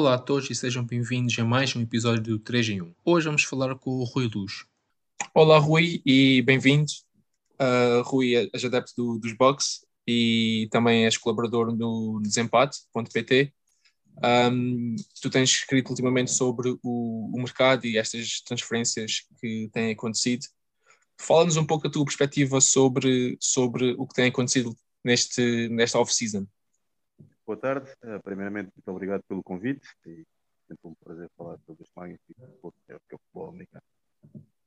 Olá a todos e sejam bem-vindos a mais um episódio do 3 em 1. Hoje vamos falar com o Rui Luz. Olá Rui e bem-vindo. Uh, Rui é adepto do, dos Bucks e também és colaborador no desempate.pt. Um, tu tens escrito ultimamente sobre o, o, mercado e estas transferências que têm acontecido. Fala-nos um pouco a tua perspectiva sobre, sobre o que tem acontecido neste, nesta off-season. Boa tarde. Uh, primeiramente, muito obrigado pelo convite. E sempre um prazer falar sobre este magnífico futebol, que é o futebol americano.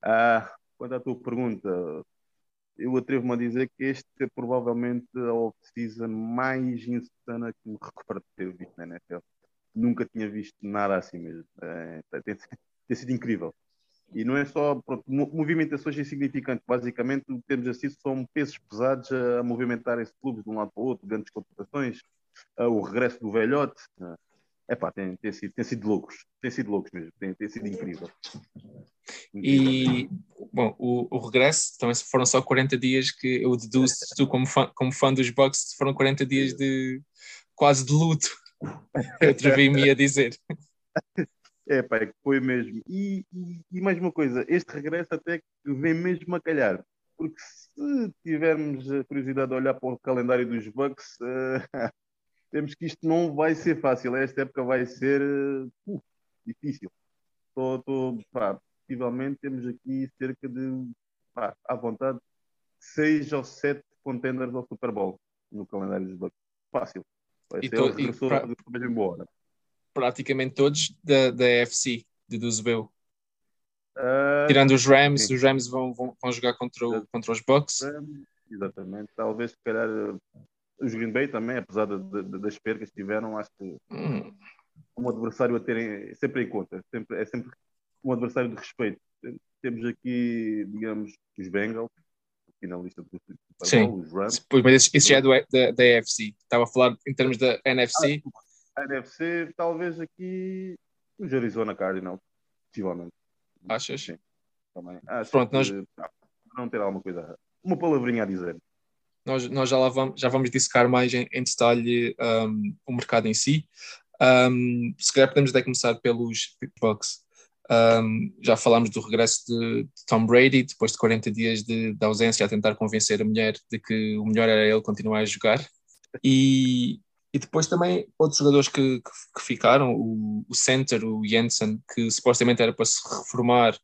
Uh, quanto à tua pergunta, eu atrevo-me a dizer que este é provavelmente a off-season mais insana que me recordo de ter visto na NFL. Nunca tinha visto nada assim mesmo. É, tem, tem, sido incrível. E não é só pronto, movimentações insignificantes. Basicamente, o que temos assistido são pesos pesados a, a movimentar esse clube de um lado para o outro, grandes contratações, o regresso do velhote. Uh, epá, tem, tem, sido, tem sido loucos, tem sido loucos mesmo, tem, tem sido incrível. E, bom, o, o, regresso também foram só 40 dias que eu deduzo, tu como fã, como fã dos Bucks, foram 40 dias de quase de luto, eu atrevi-me a dizer. É, pai, foi mesmo. E, e, e, mais uma coisa, este regresso até que vem mesmo a calhar, porque se tivermos a curiosidade de olhar para o calendário dos Bucks, uh, temos que isto não vai ser fácil. Esta época vai ser uh, difícil. Tô, tô, pá, possivelmente temos aqui cerca de, pá, à vontade, seis ou sete contenders ao Super Bowl no calendário dos Bucks. Fácil. Vai e ser to, e pra, mesmo. Praticamente todos da, da AFC, de Duzebeu. Uh, Tirando os Rams, sim. os Rams vão, vão, vão jogar contra, o, contra os Bucks. Exatamente. Talvez, se calhar, os Green Bay também, apesar de, de, das percas que tiveram, acho que hum. um adversário a terem sempre em conta. Sempre, é sempre um adversário de respeito. Temos aqui, digamos, os Bengals, finalista do Bowl, os Rams. Pois, mas esse, já é do, da, da AFC. Estava a falar em termos da NFC. Ah, a NFC, talvez aqui os Arizona Cardinals, possivelmente. Achas? Sim. Também. Acho Pronto, que, nós... Não ter alguma coisa, uma palavrinha a dizer nós, nós já, lá vamos, já vamos dissecar mais em, em detalhe um, o mercado em si. Um, se calhar podemos até começar pelos Bucks. Um, já falámos do regresso de, de, Tom Brady, depois de 40 dias de, de, ausência, a tentar convencer a mulher de que o melhor era ele continuar a jogar. E, e depois também outros jogadores que, que, que ficaram, o, o, center, o Jensen, que supostamente era para se reformar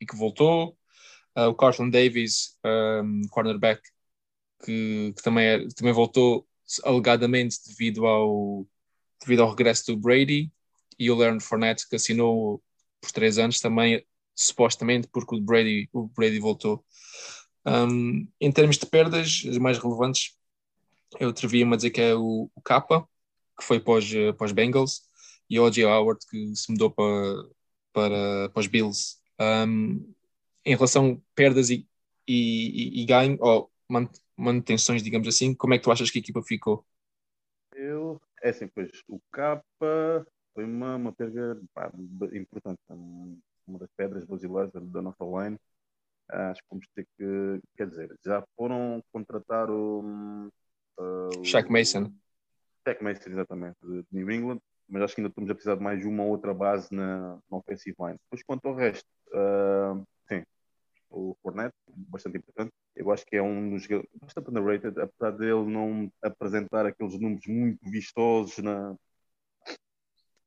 e que voltou, uh, o Carlton Davis, um, cornerback, que, que também, é, também voltou alegadamente devido ao, devido ao regresso do Brady, e o Leonard Fournette, que assinou por três anos também, supostamente porque o Brady, o Brady voltou. Um, em termos de perdas, as mais relevantes, eu atrevia-me a dizer que é o, o Kappa, que foi para os, para os Bengals, e o O.J. Howard, que se mudou para, para, para os Bills. Um, em relação a perdas e, e, e ganho, ou manutenções, digamos assim, como é que tu achas que a equipa ficou? Eu, é assim, pois, o Capa foi uma, uma perda pá, importante, uma das pedras basilares da nossa line. Acho que vamos ter que, quer dizer, já foram contratar o. Uh, Shaq Mason. Shaq Mason, exatamente, de New England, mas acho que ainda estamos a precisar de mais uma outra base na, na offensive line. Depois, quanto ao resto, uh, sim, o Fournette, bastante importante. Eu acho que é um dos bastante underrated, apesar dele não apresentar aqueles números muito vistosos na,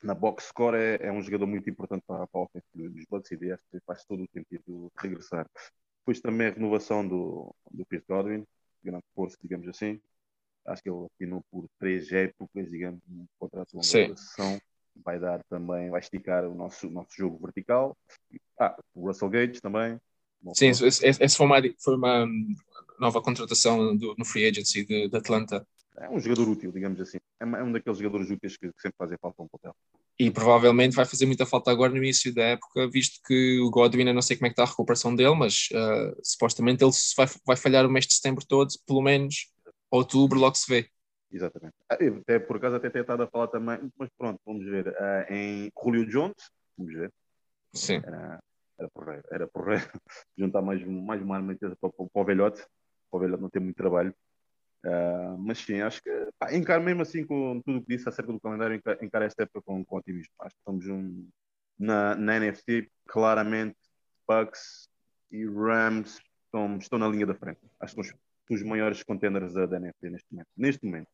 na box score, é, é um jogador muito importante para, para a ofensiva dos Bucks e que faz todo o sentido regressar. Depois também a renovação do, do Chris Godwin, grande força, digamos assim. Acho que ele assinou por três épocas, digamos, um contrato de longa duração. Vai dar também, vai esticar o nosso, nosso jogo vertical. Ah, o Russell Gage também, Sim, essa foi uma, foi uma nova contratação do, no free agency de, de, Atlanta. É um jogador útil, digamos assim. É, é um daqueles jogadores úteis que, que sempre fazem falta um papel. E provavelmente vai fazer muita falta agora no início da época, visto que o Godwin, eu não sei como é que está a recuperação dele, mas uh, supostamente ele vai, vai falhar o mês de setembro todo, pelo menos outubro, logo se vê. Exatamente. Ah, até, por acaso até tentado a falar também, mas pronto, vamos ver. Uh, em Julio Jones, vamos ver. Sim. Uh, era porreiro, era porreiro juntar mais, mais uma arma para, para, para o velhote, para o velhote não ter muito trabalho. Uh, mas sim, acho que pá, encaro mesmo assim com tudo o que disse acerca do calendário, encaro esta época com, com otimismo. Acho que estamos um, na, na NFC, claramente, Bucks e Rams estão, estão na linha da frente. Acho que são os, os maiores contenders da, da NFC neste momento. Neste momento.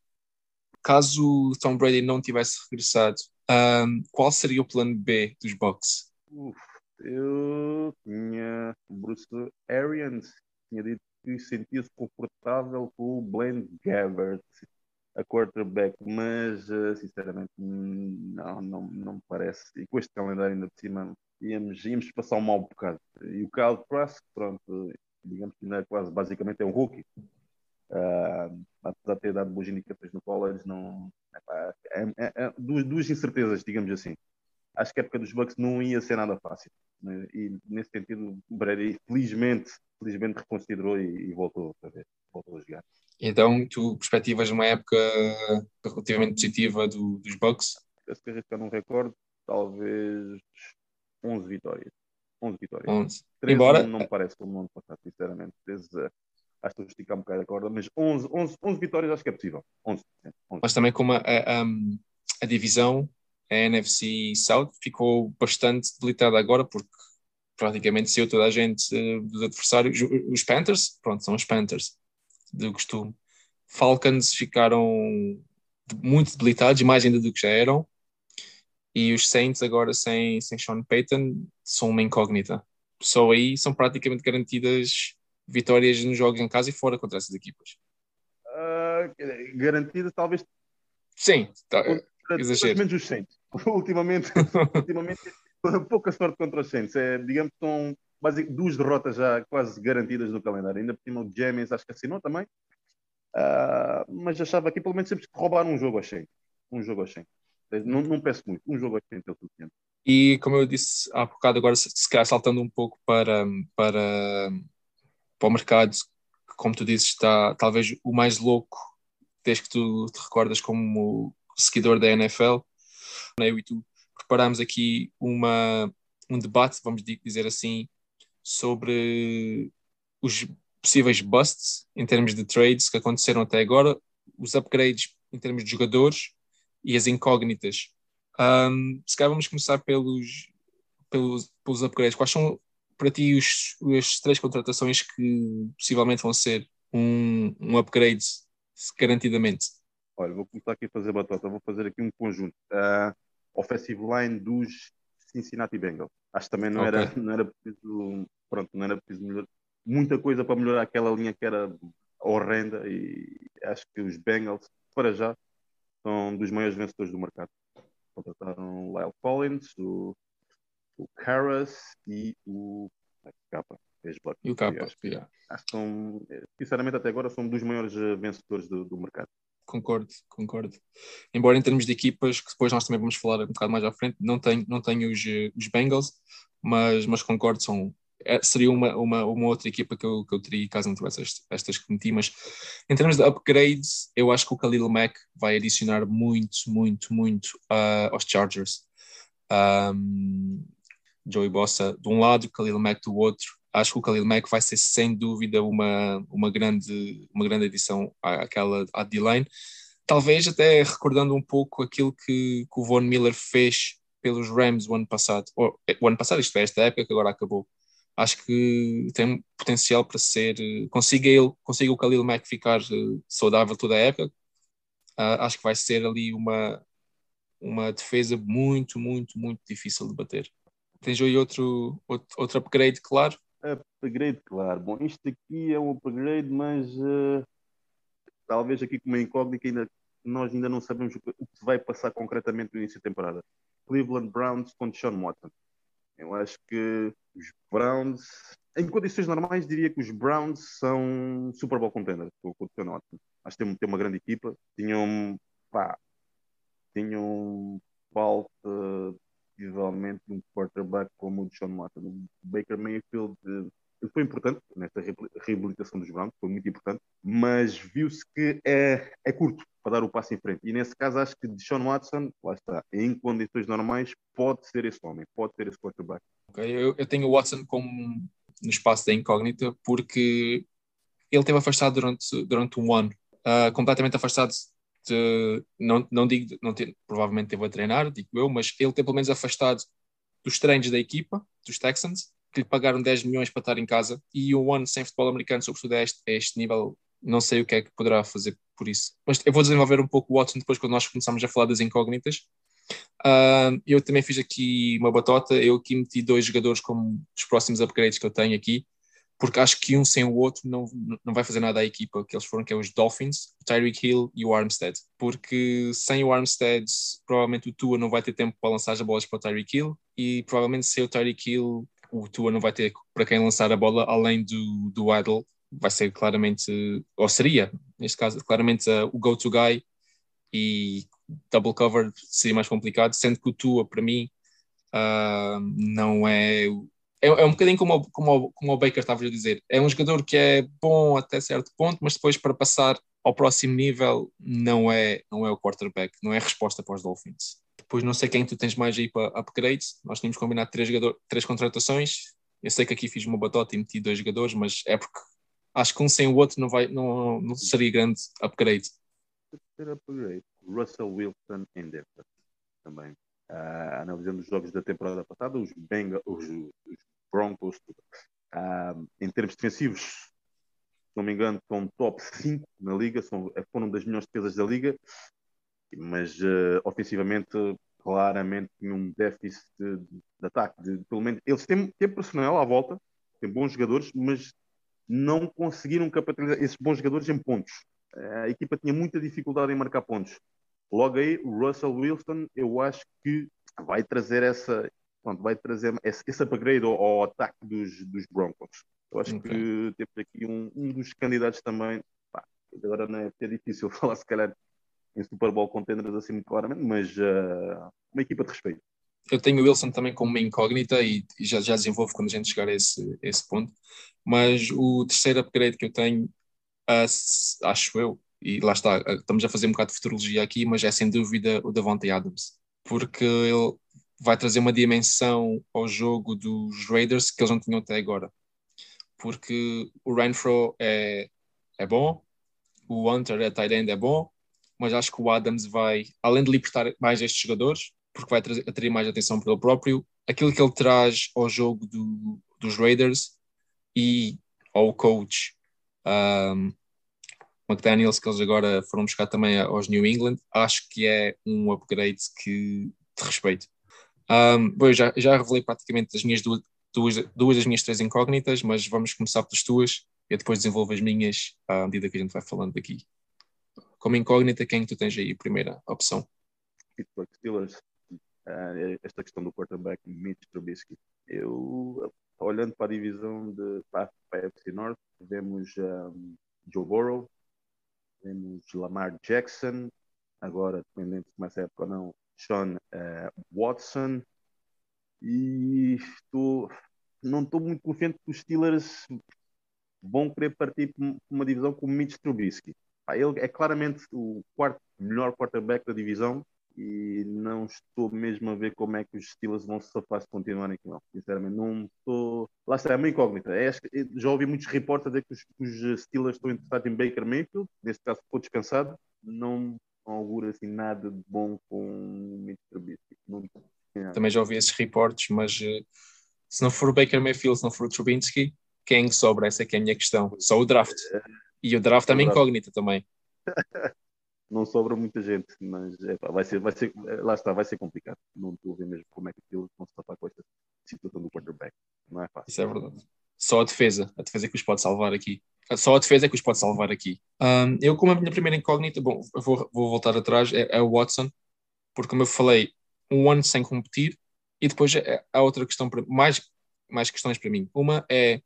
Caso Tom Brady não tivesse regressado, um, qual seria o plano B dos Bucks? Uf, eu tinha Bruce Arians, tinha dito que sentia-se confortável com o Blaine Gabbert a quarterback, mas eh, sinceramente não, não, não me parece. E com este calendário ainda por cima íamos, íamos passar um mau bocado. E o Kyle Trask, pronto, digamos que ainda é quase basicamente é um rookie. Uh, apesar de ter dado boas indicações no college, não, é, é, é, duas, duas incertezas, digamos assim. Acho que a época dos Bucks não ia ser nada fácil. Né? E nesse sentido, o Brady felizmente felizmente reconsiderou e, e voltou, a ver, voltou a jogar. Então, tu perspectivas uma época relativamente positiva do, dos Bucks? Se arriscar num recorde, talvez 11 vitórias. 11 vitórias. 11. 13 Embora... não, me parece como no ano passado, sinceramente. 13, acho que estou a esticar um bocado a corda, mas 11, 11, 11 vitórias acho que é possível. 11, 11. Mas também como a, a, a divisão, a NFC South, ficou bastante debilitada agora, porque praticamente saiu toda a gente uh, dos adversários. Os Panthers, pronto, são os Panthers, do costume. Falcons ficaram muito debilitados, mais ainda do que já eram. E os Saints, agora sem, sem Sean Payton, são uma incógnita. Só aí são praticamente garantidas vitórias nos jogos em casa e fora contra essas equipas. Uh, garantidas, talvez. Sim, tá, exagero. Menos os Saints. ultimamente, ultimamente pouca sorte contra os Saints. É, digamos que são duas derrotas já quase garantidas no calendário. Ainda por cima o James acho que assinou também. Uh, mas achava que pelo menos sempre roubar um jogo aos Saints. Um jogo aos Saints. Não, não peço muito. Um jogo aos Saints é o suficiente. E como eu disse há bocado, agora se calhar saltando um pouco para, para, para o mercado, que como tu dizes está talvez o mais louco desde que tu te recordas como seguidor da NFL, eu e tu preparámos aqui uma, um debate, vamos dizer assim, sobre os possíveis busts em termos de trades que aconteceram até agora, os upgrades em termos de jogadores e as incógnitas. Um, se calhar vamos começar pelos, pelos, pelos upgrades. Quais são para ti os, as três contratações que possivelmente vão ser um, um upgrade garantidamente? Olha, vou começar aqui a fazer batota, vou fazer aqui um conjunto. Uh, offensive line dos Cincinnati Bengals. Acho que também não, okay. era, não era preciso, pronto, não era preciso melhor, muita coisa para melhorar aquela linha que era horrenda e acho que os Bengals, para já, são dos maiores vencedores do mercado. Contrataram o Lyle Collins, o, o Karras e o Capa. E o Capa, acho, acho que são, sinceramente, até agora são dos maiores eh, vencedores do, do mercado concordo, concordo. Embora em termos de equipas, que depois nós também vamos falar um bocado mais à frente, não tenho, não tenho os, os Bengals, mas, mas concordo, são, é, seria uma, uma, uma outra equipa que eu, que eu teria caso não tivesse estas, estas que meti, mas em termos de upgrades, eu acho que o Khalil Mack vai adicionar muito, muito, muito uh, aos Chargers. Um, Joey Bossa de um lado, Khalil Mack do outro. Acho que o Khalil Mack vai ser sem dúvida uma, uma, grande, uma grande adição àquela à D-line. Talvez até recordando um pouco aquilo que, que o Von Miller fez pelos Rams o ano passado. Ou, o ano passado, isto é, esta época que agora acabou. Acho que tem potencial para ser. Consiga, ele, consiga o Khalil Mack ficar eh, saudável toda a época. Uh, acho que vai ser ali uma, uma defesa muito, muito, muito difícil de bater. Tens aí outro, outro, outro upgrade, claro? Upgrade, claro. Bom, isto aqui é um upgrade, mas uh, talvez aqui com uma incógnita ainda nós ainda não sabemos o que, vai passar concretamente no início da temporada. Cleveland Browns com Sean Watson. Eu acho que os Browns, em condições normais, diria que os Browns são Super Bowl contenders com o Sean Watson. Acho que tem, uma grande equipa. Tinham, pá, tinham falta possivelmente um quarterback como o Sean Watson. O Baker Mayfield ele foi importante nesta reabilitação dos Browns, foi muito importante, mas viu-se que é, é curto para dar o passo em frente. E nesse caso, acho que Sean Watson, lá está, em condições normais, pode ser esse homem, pode ser esse quarterback. Okay, eu, eu tenho o Watson como no espaço da incógnita porque ele esteve afastado durante, durante um ano uh, completamente afastado de, não, não digo, não ter, provavelmente teve a treinar, digo eu, mas ele ter pelo menos afastado dos treinos da equipa, dos Texans, que lhe pagaram 10 milhões para estar em casa, e o One sem futebol americano, sobretudo a este, a este nível, não sei o que é que poderá fazer por isso. Mas eu vou desenvolver um pouco o Watson depois, quando nós começamos a falar das incógnitas. Uh, eu também fiz aqui uma batota, eu aqui meti dois jogadores como os próximos upgrades que eu tenho aqui, porque acho que um sem o outro não, não vai fazer nada à equipa que eles foram, que é os Dolphins, o Tyreek Hill e o Armstead. Porque sem o Armstead, provavelmente o Tua não vai ter tempo para lançar as bolas para o Tyreek Hill e provavelmente sem o Tyreek Hill, o Tua não vai ter para quem lançar a bola além do, do Idle. Vai ser claramente, ou seria, neste caso, claramente uh, o go-to guy e double cover seria mais complicado, sendo que o Tua, para mim, uh, não é é, é um bocadinho como, como, como o Baker estava a dizer. É um jogador que é bom até certo ponto, mas depois para passar ao próximo nível não é, não é o quarterback, não é a resposta para os Dolphins. Depois não sei quem tu tens mais aí para upgrades. Nós tínhamos combinado três, jogador, três contratações. Eu sei que aqui fiz uma batota e meti dois jogadores, mas é porque acho que um sem o outro não, vai, não, não seria grande upgrade. upgrade, Russell Wilson em Denver também. Uh, analisando os jogos da temporada passada, os, Benga, os, os Broncos. Uh, em termos defensivos, se não me engano, são top 5 na liga, são, foram das melhores defesas da liga, mas uh, ofensivamente, claramente, tinham um déficit de, de, ataque. De, pelo menos, eles têm, têm personal à volta, têm bons jogadores, mas não conseguiram capitalizar esses bons jogadores em pontos. A equipa tinha muita dificuldade em marcar pontos. Logo aí, o Russell Wilson, eu acho que vai trazer essa, pronto, vai trazer esse, esse upgrade ao, ao, ataque dos, dos Broncos. Eu acho okay. que temos aqui um, um dos candidatos também. Pá, agora não é, é difícil falar, se calhar, em Super Bowl contenders assim muito claramente, mas uh, uma equipa de respeito. Eu tenho o Wilson também como uma incógnita e, e já, já desenvolvo quando a gente chegar a esse, esse ponto. Mas o terceiro upgrade que eu tenho, uh, acho eu, e lá está, estamos a fazer um bocado de futurologia aqui, mas é sem dúvida o Davante Adams, porque ele vai trazer uma dimensão ao jogo dos Raiders que eles não tinham até agora. Porque o Renfro é, é bom, o Hunter é tight end é bom, mas acho que o Adams vai, além de libertar mais estes jogadores, porque vai atrair mais atenção para ele próprio, aquilo que ele traz ao jogo do, dos Raiders e ao coach um, McDaniels, que eles agora foram buscar também aos New England, acho que é um upgrade que de respeito. Um, bom, eu já, já revelei praticamente as minhas duas, duas, duas das minhas três incógnitas, mas vamos começar pelas tuas e depois desenvolvo as minhas à medida que a gente vai falando daqui. Como incógnita, quem tu tens aí primeira opção? Pittsburgh Steelers. Uh, esta questão do quarterback Mitch Trubisky. Eu, olhando para a divisão de para, a FC North, vemos um, Joe Burrow, vemos Lamar Jackson, agora, dependendo se começa a época ou não, Sean uh, Watson. E estou, não estou muito confiante que os Steelers vão querer partir para uma divisão com Mitch Trubisky. Ele é claramente o quarto melhor quarterback da divisão e não estou mesmo a ver como é que os Steelers vão se safar se continuarem com ele. Sinceramente, não estou. Lá está, é uma incógnita. É, já ouvi muitos reportes a dizer que os, os Steelers estão interessados em Baker Mayfield, neste caso ficou descansado. Não não augura assim nada de bom com o Mitch Trubisky. Não, Também já ouvi esses reportes, mas uh, se não for o Baker Mayfield, se não for o Trubisky, quem sobra? Essa é que é a minha questão. Só o draft. E o draft é uma incógnita também. não sobra muita gente, mas vai ser, vai ser, lá está, vai ser complicado. Não estou a ver mesmo como é que aquilo vão se tapar com esta situação do quarterback. Não é fácil. Isso é verdade. Só a defesa, a defesa é que os pode salvar aqui. Só a defesa é que os pode salvar aqui. Um, eu, como a minha primeira incógnita, bom, vou, vou voltar atrás, é, é, o Watson, porque, como eu falei, um ano sem competir, e depois é, há outra questão, mais, mais questões para mim. Uma é,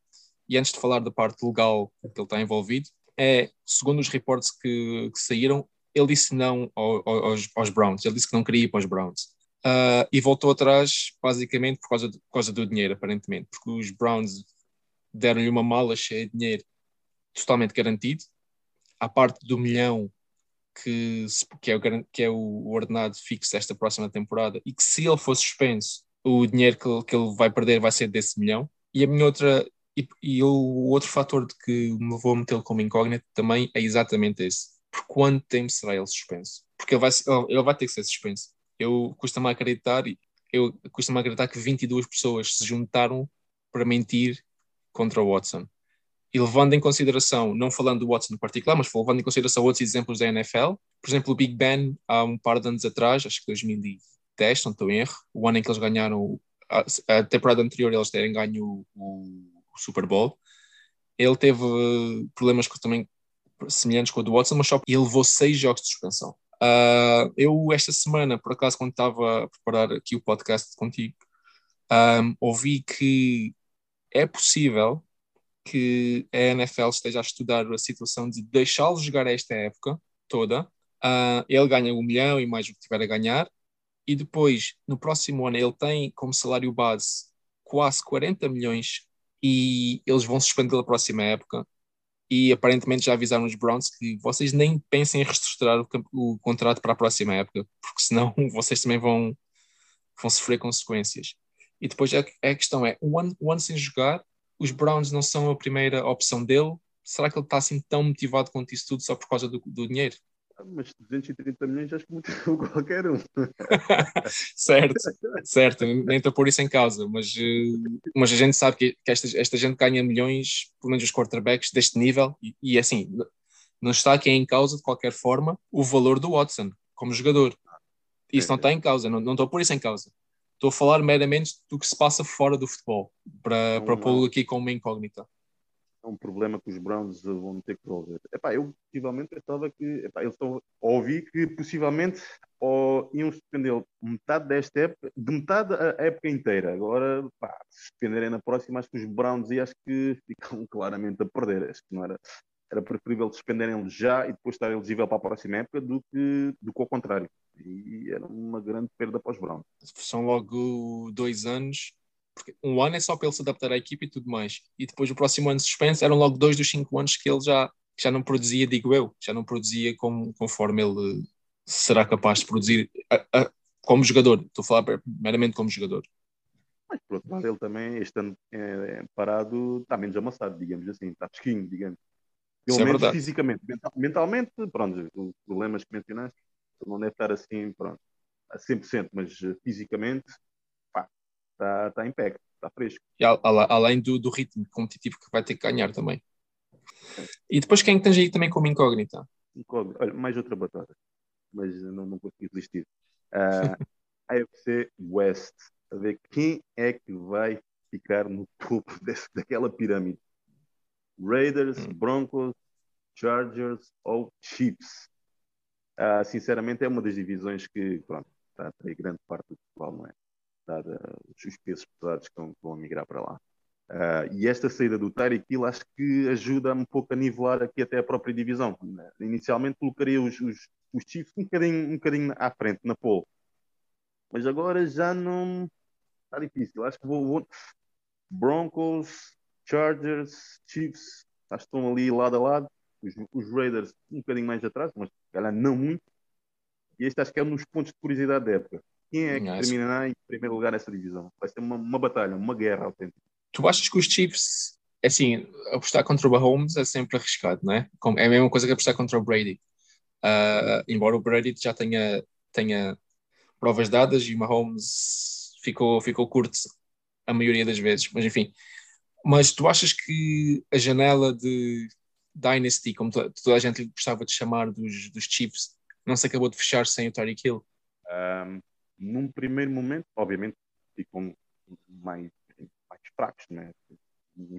e antes de falar da parte legal que ele está envolvido, é, segundo os reportes que, que saíram, ele disse não aos, aos, Browns, ele disse que não queria ir para os Browns. Uh, e voltou atrás, basicamente, por causa, de, por causa do dinheiro, aparentemente, porque os Browns deram-lhe uma mala cheia de dinheiro totalmente garantido, à parte do milhão que, que, é, o, que é o ordenado fixo desta próxima temporada, e que se ele for suspenso, o dinheiro que, que ele vai perder vai ser desse milhão. E a minha outra, e, e o outro fator de que me vou meter como incógnito também é exatamente esse. por quanto tempo será ele suspenso? Porque ele vai, ele vai ter que ser suspenso. Eu custa-me acreditar, eu custa-me acreditar que 22 pessoas se juntaram para mentir contra o Watson. E levando em consideração, não falando do Watson em particular, mas levando em consideração outros exemplos da NFL, por exemplo, o Big Ben, há um par de anos atrás, acho que 2010, não estou em erro, o ano em que eles ganharam, a, a temporada anterior eles terem ganho o Super Bowl, ele teve problemas com, também semelhantes com o do Watson, mas só ele levou seis jogos de suspensão. Uh, eu, esta semana, por acaso, quando estava a preparar aqui o podcast contigo, um, ouvi que é possível que a NFL esteja a estudar a situação de deixá-lo jogar esta época toda. Uh, ele ganha um milhão e mais o que tiver a ganhar, e depois, no próximo ano, ele tem como salário base quase 40 milhões e eles vão suspender a próxima época. E aparentemente já avisaram os Browns que vocês nem pensem em reestruturar o, o contrato para a próxima época, porque senão vocês também vão, vão sofrer consequências. E depois a, a questão é: um ano, um ano sem jogar, os Browns não são a primeira opção dele. Será que ele está assim tão motivado quanto isso tudo só por causa do, do dinheiro? Mas 230 milhões acho que motivou qualquer um. certo, certo, nem estou por isso em causa, mas, eh, mas a gente sabe que, que esta, esta gente ganha milhões, pelo menos os quarterbacks deste nível, e, e assim, não está aqui em causa de qualquer forma o valor do Watson como jogador. Isso não está em causa, não, não estou por isso em causa. Estou a falar meramente do que se passa fora do futebol, para, para pô-lo aqui como uma incógnita. É um problema que os Browns vão ter que resolver. Epá, eu possivelmente pensava que epá, eles estão ouvi que possivelmente ou iam suspender metade desta época, de metade a época inteira. Agora, pá, se suspenderem na próxima, acho que os Browns e acho que ficam claramente a perder. Acho que não era, era preferível suspenderem já e depois estar elegível para a próxima época do que, do que ao contrário. E era uma grande perda para os Browns. São logo dois anos, porque um ano é só para ele se adaptar à equipe e tudo mais. E depois o próximo ano de suspense eram logo dois dos cinco anos que ele já, já não produzia, digo eu, já não produzia como, conforme ele será capaz de produzir a, a, como jogador. Estou a falar meramente como jogador. Mas por outro lado, ele também, este ano é, é parado, está menos amassado, digamos assim, está fresquinho, digamos. Pelo é menos é fisicamente. mentalmente, pronto, os problemas que mencionaste, não deve estar assim, pronto, a 100%, mas eh, fisicamente, está, está em pé, está fresco. E além do, do ritmo competitivo que vai ter que ganhar também. E depois quem tens aí também como incógnita? Incógnita. Olha, mais outra batata, mas não, não consegui resistir. Uh, AFC West, a ver quem é que vai ficar no topo desse, daquela pirâmide. Raiders, hum. Broncos, Chargers ou Chiefs? Uh, sinceramente, é uma das divisões que, pronto, está a grande parte do futebol, não é? Dada os pesos pesados que vão, que vão migrar para lá. Uh, e esta saída do Tyreek Hill acho que ajuda um pouco a nivelar aqui até a própria divisão. Inicialmente colocaria os, os, os Chiefs um bocadinho, um bocadinho à frente, na pole. Mas agora já não está difícil. Acho que vou, vou... Broncos, Chargers, Chiefs, acho que estão ali lado a lado. Os, os Raiders um bocadinho mais atrás, mas calhar não muito. E este acho que é um dos pontos de curiosidade da época. Quem é que terminará em primeiro lugar nessa divisão? Vai ser uma, uma batalha, uma guerra autêntica. Tu achas que os Chiefs, é assim, apostar contra o Mahomes é sempre arriscado, não é? É a mesma coisa que apostar contra o Brady. Uh, embora o Brady já tenha, tenha provas dadas e o Mahomes ficou, ficou curto a maioria das vezes, mas enfim. Mas tu achas que a janela de Dynasty, como toda a gente gostava de chamar dos, dos Chiefs, não se acabou de fechar sem o Tyreek Hill? Um, num primeiro momento, obviamente, ficam mais, mais fracos, né?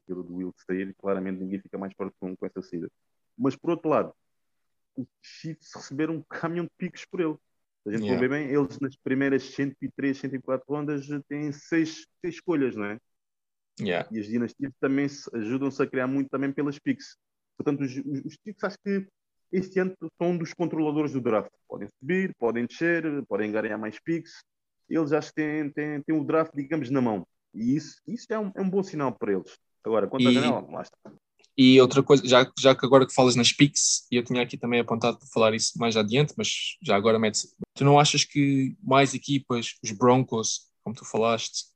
Aquilo do Will sair, claramente ninguém fica mais forte com, com essa saída. Mas por outro lado, os Chiefs receberam um caminhão de picos por ele. Se a gente yeah. for ver bem, eles nas primeiras 103, 104 rondas têm seis, seis escolhas, não é? Yeah. E as dinastias também ajudam-se a criar muito também pelas picks. Portanto, os, os, os Chiefs acho que este ano são um dos controladores do draft. Podem subir, podem descer, podem ganhar mais picks. Eles acho que têm, têm, têm o draft, digamos, na mão. E isso, isso é, um, é um bom sinal para eles. Agora, quanto e, à janela, lá está. E outra coisa, já, já que agora que falas nas picks, e eu tinha aqui também apontado para falar isso mais adiante, mas já agora mete Tu não achas que mais equipas, os Broncos, como tu falaste,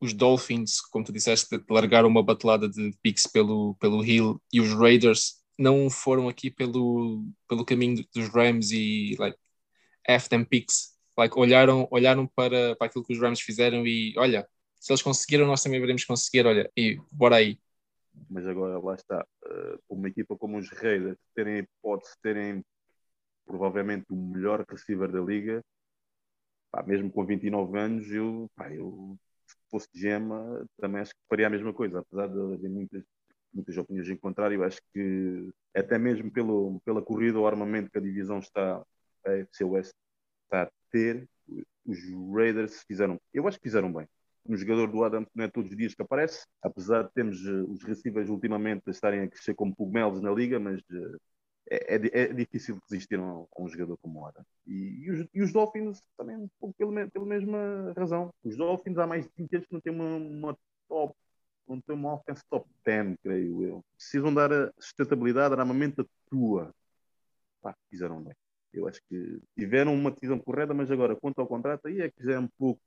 os Dolphins, como tu disseste, largaram uma batelada de picks pelo, pelo Hill e os Raiders não foram aqui pelo, pelo caminho dos Rams e like, F them picks. Like, olharam, olharam para, para aquilo que os Rams fizeram e olha, se eles conseguiram, nós também veremos conseguir, olha, e bora aí. Mas agora lá está, uh, uma equipa como os Raiders terem hipótese terem provavelmente o melhor receiver da liga, pá, mesmo com 29 anos, eu, pá, eu se fosse gema, também acho que faria a mesma coisa, apesar de haver muitas, muitas opiniões em contrário, acho que até mesmo pelo, pela corrida ou armamento que a divisão está, a FC West está a ter, os Raiders fizeram, eu acho que fizeram bem. Um jogador do Adams não é todos os dias que aparece, apesar de termos eh, os receivers ultimamente estarem a crescer como cogumelos na liga, mas uh, é, é, é, difícil resistir a um, jogador como o Adam. E, e, os, e, os, Dolphins também, um pouco pela, pela mesma razão. Os Dolphins há mais de 20 anos que não têm uma, uma top, não têm uma offense top 10, creio eu. Precisam dar a sustentabilidade, armamento a tua. Pá, fizeram bem. Eu acho que tiveram uma decisão correta, mas agora, quanto ao contrato, aí é que já é um pouco.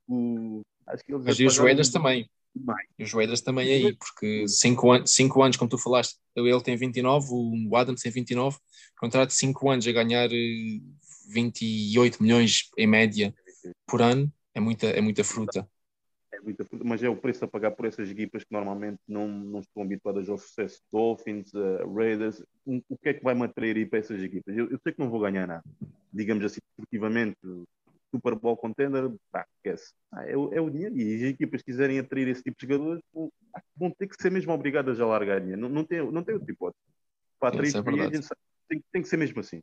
Acho que eles mas e os Raiders um... também. Mais. E os Raiders também aí, porque 5 anos, cinco anos, como tu falaste, ele tem 29, o Adams tem 29, contrato de 5 anos a ganhar 28 eh, milhões em média por ano, é muita, é muita fruta. É muita fruta, mas é o preço a pagar por essas equipas que normalmente não, não estão habituadas ao sucesso. Dolphins, uh, Raiders, um, o que é que vai me atrair aí para essas equipas? Eu, eu sei que não vou ganhar nada, digamos assim, esportivamente, Super Bowl contender, pá, esquece. Ah, é, o, é, o dinheiro. E as equipas quiserem atrair esse tipo de jogadores vão ter que ser mesmo obrigadas a largar dinheiro. Não, não, tem, não tem outra hipótese. Para atrair é tem, tem que ser mesmo assim.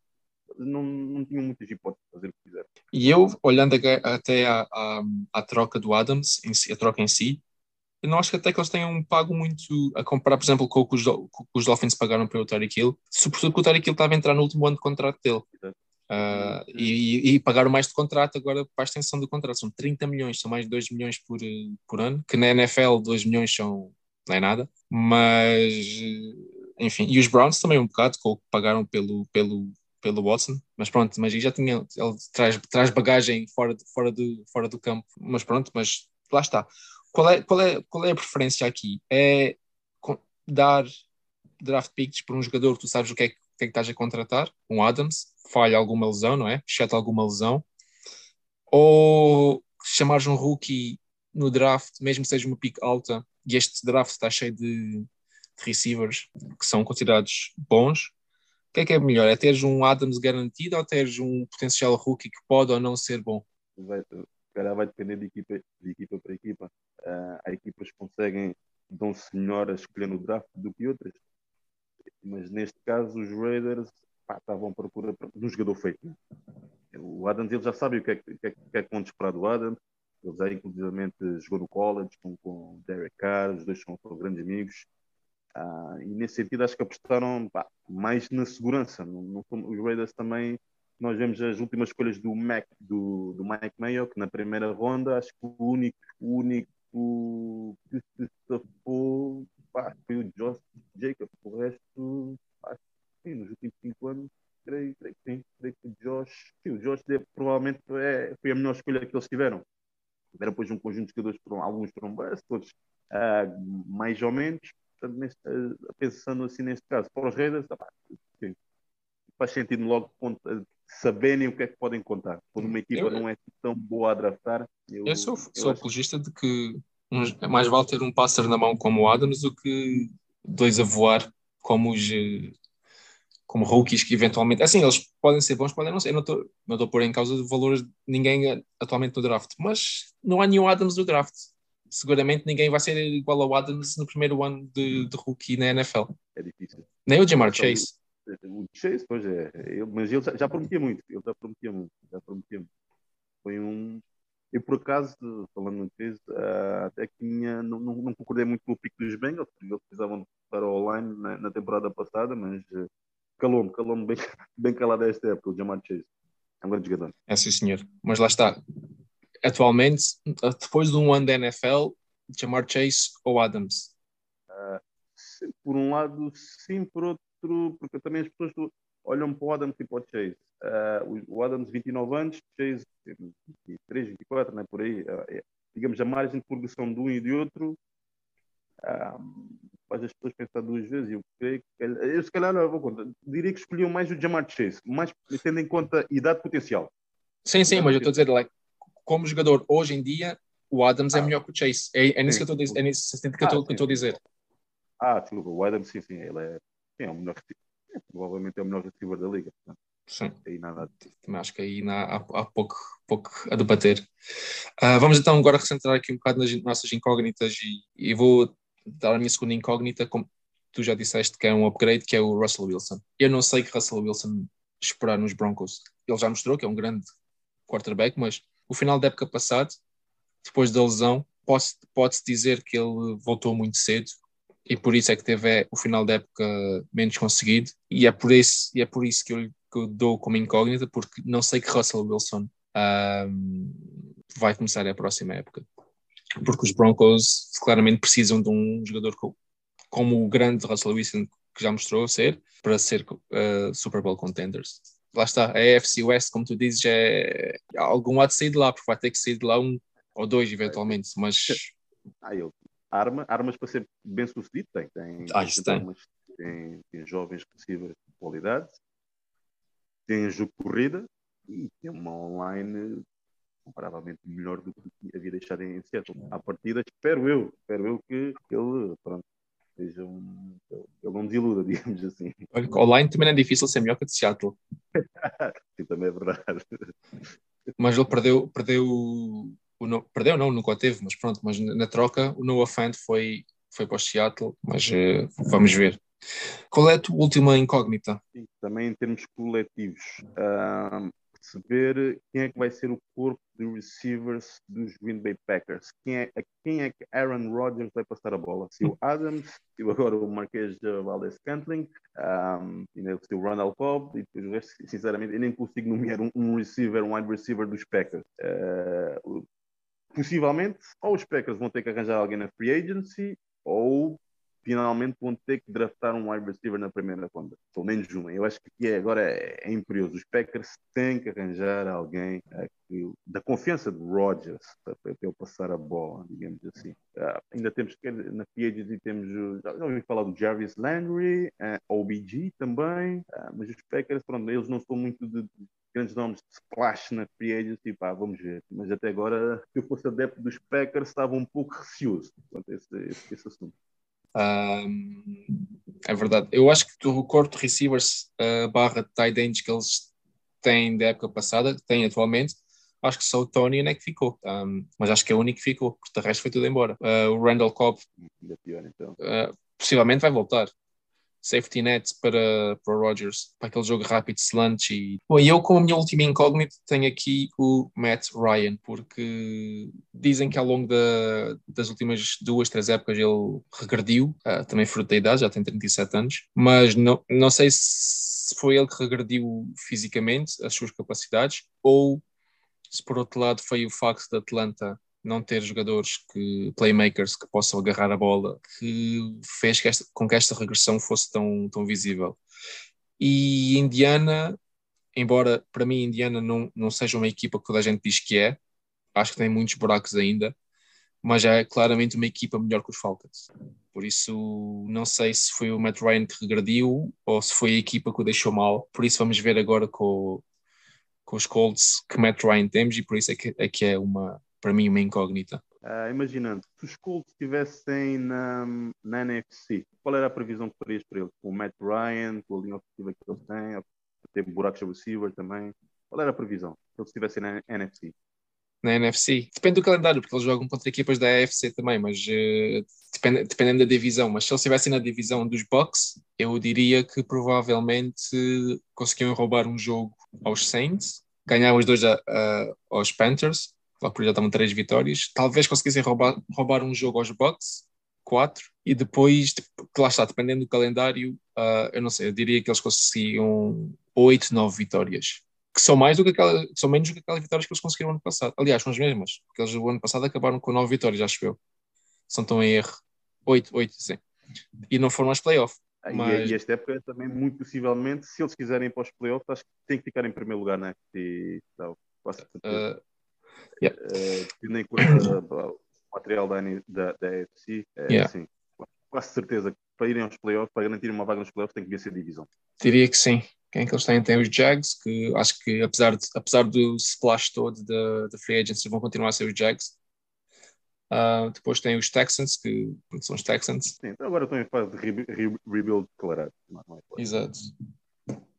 Não, não tinham muitas hipóteses de fazer o que quiser. E eu, olhando até a, a, a, troca do Adams, si, a troca em si, eu não acho que até que eles tenham pago muito a comparar, por exemplo, com o que os, com os Dolphins pagaram para o Tyreek Hill, sobretudo que o Tyreek Hill estava a entrar no último ano de contrato dele. Uh, e, e, pagaram mais de contrato agora para a extensão do contrato. São 30 milhões, são mais de 2 milhões por, por ano, que na NFL 2 milhões são, não é nada, mas enfim, e os Browns também um bocado, com o que pagaram pelo, pelo, pelo Watson, mas pronto, mas já tinha, ele traz, traz bagagem fora, fora, do, fora do campo, mas pronto, mas lá está. Qual é, qual é, qual é a preferência aqui? É dar draft picks por um jogador que tu sabes o que é que que é que estás a contratar, um Adams, falha alguma lesão, não é? Exceto alguma lesão, ou chamares um rookie no draft, mesmo que seja uma pick alta, e este draft está cheio de, de receivers que são considerados bons, o que é que é melhor? É teres um Adams garantido ou teres um potencial rookie que pode ou não ser bom? Vai, vai depender de equipa, de equipa para equipa. Uh, há equipas que conseguem, dão-se melhor a escolher no draft do que outras mas neste caso os Raiders pá, estavam à procura de um jogador feito. O Adams ele já sabe o que é que, é, que, é que vão esperar do Adams. Ele já inclusivamente jogou no college com, o Derek Carr, os dois são grandes amigos. Ah, e nesse sentido acho que apostaram pá, mais na segurança. Não, os Raiders também, nós vemos as últimas escolhas do Mac, do, do Mike Mayo, que na primeira ronda acho que o único, o único que se safou pá, foi o Josh Jacob. O resto, sim, nos últimos 5 anos, creio, creio que sim. Creio que o Josh, sim, o Josh deve, provavelmente é, foi a melhor escolha que eles tiveram. Tiveram depois um conjunto de jogadores, alguns foram bust, todos uh, mais ou menos. Portanto, neste, uh, pensando assim neste caso, para os Raiders, sim, faz sentido logo saberem o que é que podem contar. Quando uma equipa eu, não é tão boa a draftar. Eu, eu sou, eu sou apologista de que é mais vale ter um pássaro na mão como o Adams do que dois a voar como os eh, como rookies que eventualmente assim eles podem ser bons podem não ser eu não estou não estou a pôr em causa de valores de ninguém atualmente no draft mas não há nenhum Adams no draft seguramente ninguém vai ser igual ao Adams no primeiro ano de, de rookie na NFL é difícil nem o Jamar Chase o Chase pois é ele, mas ele já, já prometia muito ele já prometia muito já prometia muito foi um eu, por acaso, falando no Chase, uh, até que não, não, não, concordei muito com o pico dos Bengals, porque eles precisavam para o online na, na, temporada passada, mas uh, calou-me, calou-me bem, bem calado esta época, o Jamar Chase. É um grande jogador. É sim, senhor. Mas lá está. Atualmente, depois de um ano da NFL, Jamar Chase ou Adams? Uh, por um lado, sim, por outro, porque também as pessoas olham para o Adams e para o Chase. Uh, o Adams, 29 anos, Chase, 23, 24, né, por aí. Uh, é, digamos, a margem de progressão de um e de outro faz as pessoas pensar duas vezes. Eu creio que eu se calhar não vou contar. Diria que escolhiam mais o Jamar Chase, mais tendo em conta idade potencial. Sim, sim, mas eu estou a dizer, like, como jogador hoje em dia, o Adams é ah. é melhor que o Chase. É, é nisso que eu estou é que eu estou ah, a dizer. Ah, desculpa, o Adams, sim, sim, ele é, sim, é o melhor, é, provavelmente é o melhor receiver da liga. Sim. Aí nada. Também acho que aí há, há pouco, pouco a debater. Uh, vamos então agora recentrar aqui um bocado nas nossas incógnitas e, e vou dar a minha segunda incógnita, como tu já disseste, que é um upgrade, que é o Russell Wilson. Eu não sei que Russell Wilson esperar nos Broncos. Ele já mostrou que é um grande quarterback, mas o final da época passada, depois da lesão, pode-se dizer que ele voltou muito cedo e por isso é que teve é, o final da época menos conseguido e é por isso, e é por isso que, eu, que eu dou como incógnita, porque não sei que Russell Wilson um, vai começar a próxima época. Porque os Broncos claramente precisam de um jogador como o grande Russell Wilson que já mostrou ser, para ser uh, Super Bowl contenders. Lá está, a AFC West, como tu dizes, é algum há de sair de lá, porque vai ter que sair de lá um ou dois eventualmente, mas ah, eu arma, armas para ser bem sucedido tem. Tem, ah, tem. Armas, tem, tem jovens receivers de qualidade, tem jogo de corrida e tem uma online comparavelmente melhor do que havia deixado em Seattle. À partida, espero eu, espero eu que ele, pronto, seja um, ele não desiluda, digamos assim. Online também é difícil ser melhor que de Seattle. Também é verdade. Mas ele perdeu, perdeu o no, perdeu não, nunca teve, mas pronto, mas na troca o Noah Fant foi, foi para o Seattle, mas uh, vamos ver. Qual é a tua última incógnita? Sim, também em termos coletivos, uh, perceber quem é que vai ser o corpo de receivers dos Green Bay Packers. Quem é, a quem é que Aaron Rodgers vai passar a bola? Se o Adams, se agora o Marquês Valdez Cantling, um, se o Ronald Cobb, e depois sinceramente, eu nem consigo nomear um, um receiver, um wide receiver dos Packers. Uh, possivelmente, ou os Packers vão ter que arranjar alguém na free agency, ou finalmente vão ter que draftar um wide receiver na primeira ronda, pelo menos uma. Eu acho que é, agora é, é, imperioso. Os Packers têm que arranjar alguém aqui, da confiança de Rodgers para, para ele passar a bola, digamos assim. Uh, ainda temos, na agency temos, já, ouvi falar do Jarvis Landry, uh, ah, OBG também, uh, mas os Packers, pronto, eles não são muito de, de grandes nomes de splash na free agency, pá, vamos ver. Mas até agora, se eu fosse adepto dos Packers, estava um pouco receoso quanto a esse, esse, esse assunto. Um, é verdade. Eu acho que o corpo de receivers uh, barra tight ends que eles têm da época passada, têm atualmente, acho que só o Tony é que ficou. Um, mas acho que é o único que ficou, porque o resto foi tudo embora. Uh, o Randall Cobb pior, então. uh, possivelmente vai voltar safety net para, para o Rodgers, para aquele jogo rápido, slant e... Bom, e eu com a minha última incógnita tenho aqui o Matt Ryan, porque dizem que ao longo da, das últimas duas, três épocas ele regrediu, uh, também fruto da idade, já tem 37 anos, mas não, não sei se foi ele que regrediu fisicamente as suas capacidades ou se por outro lado foi o facto de Atlanta não ter jogadores que playmakers que possam agarrar a bola que fez que esta, com que esta regressão fosse tão, tão visível. E Indiana, embora para mim Indiana não, não seja uma equipa que toda a gente diz que é, acho que tem muitos buracos ainda, mas é claramente uma equipa melhor que os Falcons. Por isso, não sei se foi o Matt Ryan que regrediu ou se foi a equipa que o deixou mal. Por isso, vamos ver agora com, com os Colts que Matt Ryan temos, e por isso é que é, que é uma, para mim uma incógnita. Uh, imaginando, se os Colts estivessem na, na NFC, qual era a previsão que farias para eles? Com o Matt Ryan, com a linha ofensiva que eles têm, ter buracos de receiver também. Qual era a previsão se eles estivessem na NFC? Na NFC? Depende do calendário, porque eles jogam contra equipas da AFC também, mas uh, depend, dependendo da divisão. Mas se eles estivessem na divisão dos Bucks, eu diria que provavelmente conseguiam roubar um jogo aos Saints, ganhar os dois a, a, aos Panthers por já estavam três vitórias. Talvez conseguissem roubar, roubar um jogo aos Bucks, quatro, e depois, lá está, dependendo do calendário, uh, eu não sei, eu diria que eles conseguiam oito, nove vitórias. Que são mais do que aquela, são menos do que aquelas vitórias que eles conseguiram no ano passado. Aliás, são as mesmas, porque eles no ano passado acabaram com nove vitórias, acho eu. Se não estão em erro. Oito, oito, sim. E não foram aos playoffs. Mas... E, esta época também, muito possivelmente, se eles quiserem ir para os playoffs, acho que tem que ficar em primeiro lugar, né? E, tal, uh, Yeah. tendo em conta o material da, da, da AFC, é, yeah. assim, quase certeza que para irem aos playoffs, para garantir uma vaga nos playoffs, tem que vencer a divisão. Diria que sim. Quem é que eles têm? Tem os Jags, que acho que apesar, de, apesar do splash todo da, da free agency, vão continuar a ser os Jags. Uh, depois tem os Texans, que são os Texans. Sim, então agora estão em fase de re re rebuild declarado. Não é Exato.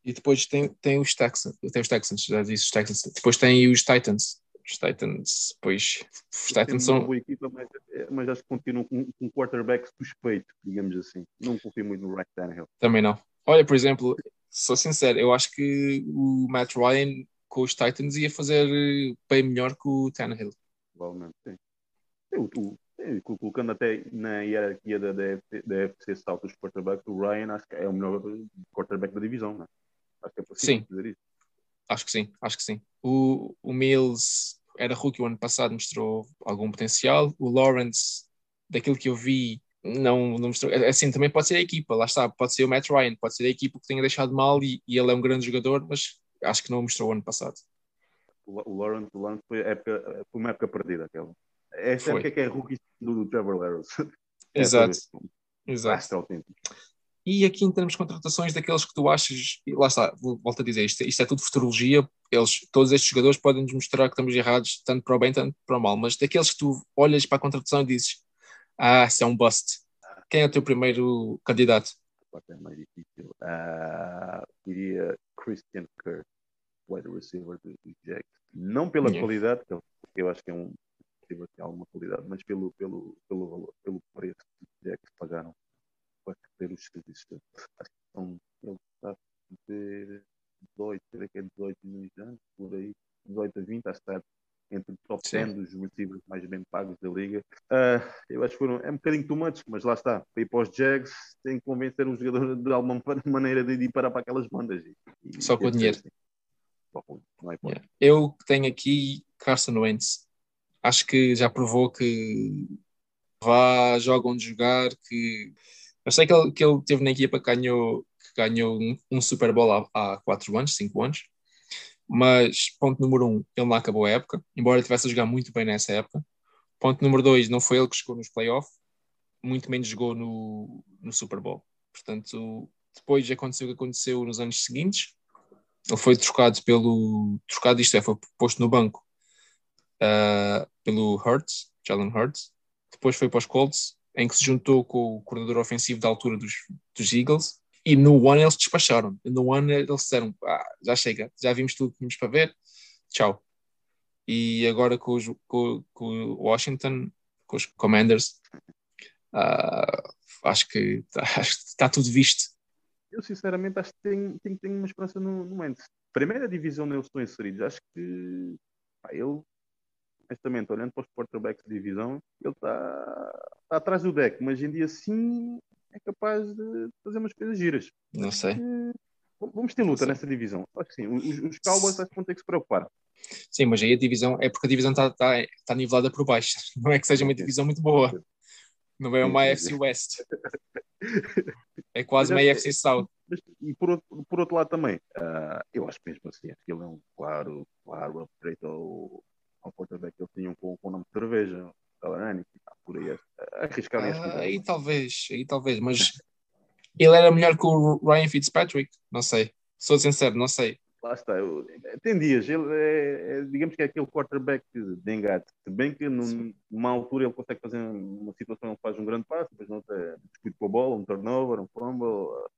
E depois tem, tem os Texans, tem os Texans, já disse os Texans. Depois tem os Titans. Os Titans, pois os Titans são. Uma boa equipa, mas, mas acho que continuam com, com um quarterback suspeito, digamos assim. Não confio muito no Ryan Tannehill. Também não. Olha, por exemplo, sou sincero, eu acho que o Matt Ryan com os Titans ia fazer bem melhor que o Tannehill. Provavelmente, sim. Eu, tu, colocando até na hierarquia da, da, da FC South dos quarterbacks, o Ryan acho que é o melhor quarterback da divisão, não é? Acho que é possível Sim. dizer isso. Acho que sim, acho que sim. O, o Mills era rookie o ano passado, mostrou algum potencial. O Lawrence, daquilo que eu vi, não, não mostrou. Assim, também pode ser a equipa, lá está, pode ser o Matt Ryan, pode ser a equipa que tenha deixado mal e, e ele é um grande jogador, mas acho que não mostrou o ano passado. O, Lawrence, o Lawrence foi, época, foi uma época perdida aquela. Esta Foi. época é que é rookie do Trevor Lawrence. Exato, É, exato. E aqui em termos de contratações, daqueles que tu achas, e lá está, volto a dizer, isto, isto é tudo futurologia, eles, todos estes jogadores podem nos mostrar que estamos errados, tanto para o bem, tanto para o mal, mas daqueles que tu olhas para a contratação e dizes, ah, isso é um bust. Quem é o teu primeiro candidato? Ser mais difícil. Ah, diria Christian Kirk, wide receiver do Jags. Não pela Yeah. qualidade, porque eu acho que é um receiver que tem alguma qualidade, mas pelo, pelo, pelo valor, pelo preço que os Jags pagaram para ter os serviços. Acho que são, ele está a ter 18, será que é 18 milhões de anos, por aí, 18 a 20, acho que está entre o top Sim. 10 dos receivers mais bem pagos da liga. Ah, eu acho que foram, é um bocadinho too much, mas lá está. Para ir para os Jags, tem que convencer um jogador de alguma maneira de ir para, para aquelas bandas. E, e Só com que dinheiro. assim. Só com- não é. Yeah. Eu que tenho aqui Carson Wentz, acho que já provou que vá, joga onde jogar, que eu sei que ele, que ele teve na equipa que ganhou, que ganhou um, um Super Bowl há, há 4 anos, 5 anos, mas ponto número um, ele não acabou a época, embora ele estivesse a jogar muito bem nessa época. Ponto número dois, não foi ele que chegou nos playoffs, muito menos jogou no, no Super Bowl. Portanto, depois aconteceu o que aconteceu nos anos seguintes. Ele foi trocado pelo. Trocado, isto é, foi posto no banco ah, pelo Hurts, Jalen Hurts. Depois foi para os Colts, em que se juntou com o coordenador ofensivo da altura dos, dos Eagles. E no One eles despacharam. No One eles disseram: ah, já chega, já vimos tudo que tínhamos para ver, tchau. E agora com, os, com, com o Washington, com os Commanders, ah, acho que acho que está tudo visto. Eu, sinceramente, acho que tenho, tenho, tenho uma esperança no, Mendes. Primeira divisão eles estão inseridos, acho que pá, ele, honestamente, olhando para os quarterbacks de divisão, ele está está atrás do deck, mas em dia sim é capaz de fazer umas coisas giras. Não sei. Vamos ter luta nessa divisão. Acho que sim. Os, os Cowboys acho que vão ter que se preocupar. Sim, mas aí a divisão é porque a divisão está tá, tá nivelada por baixo. Não é que seja uma divisão muito boa. Não é uma AFC. West. É quase uma AFC South. Mas, e por outro, por outro lado também, ah, eu acho mesmo assim, acho que ele é um claro, claro upgrade ao, ao quarterback que eles tinham com, com o nome de cerveja, Talarani, que está por aí a, a arriscar Ah, aí talvez, aí talvez, mas ele era melhor que o Ryan Fitzpatrick? Não sei. Sou sincero, não sei. Lá está, eu- tem dias, ele é, é, digamos que é aquele quarterback de engate, se bem que num- numa altura ele consegue fazer uma situação, ele faz um grande passo, depois noutra discute com a bola, um turnover, um fumble,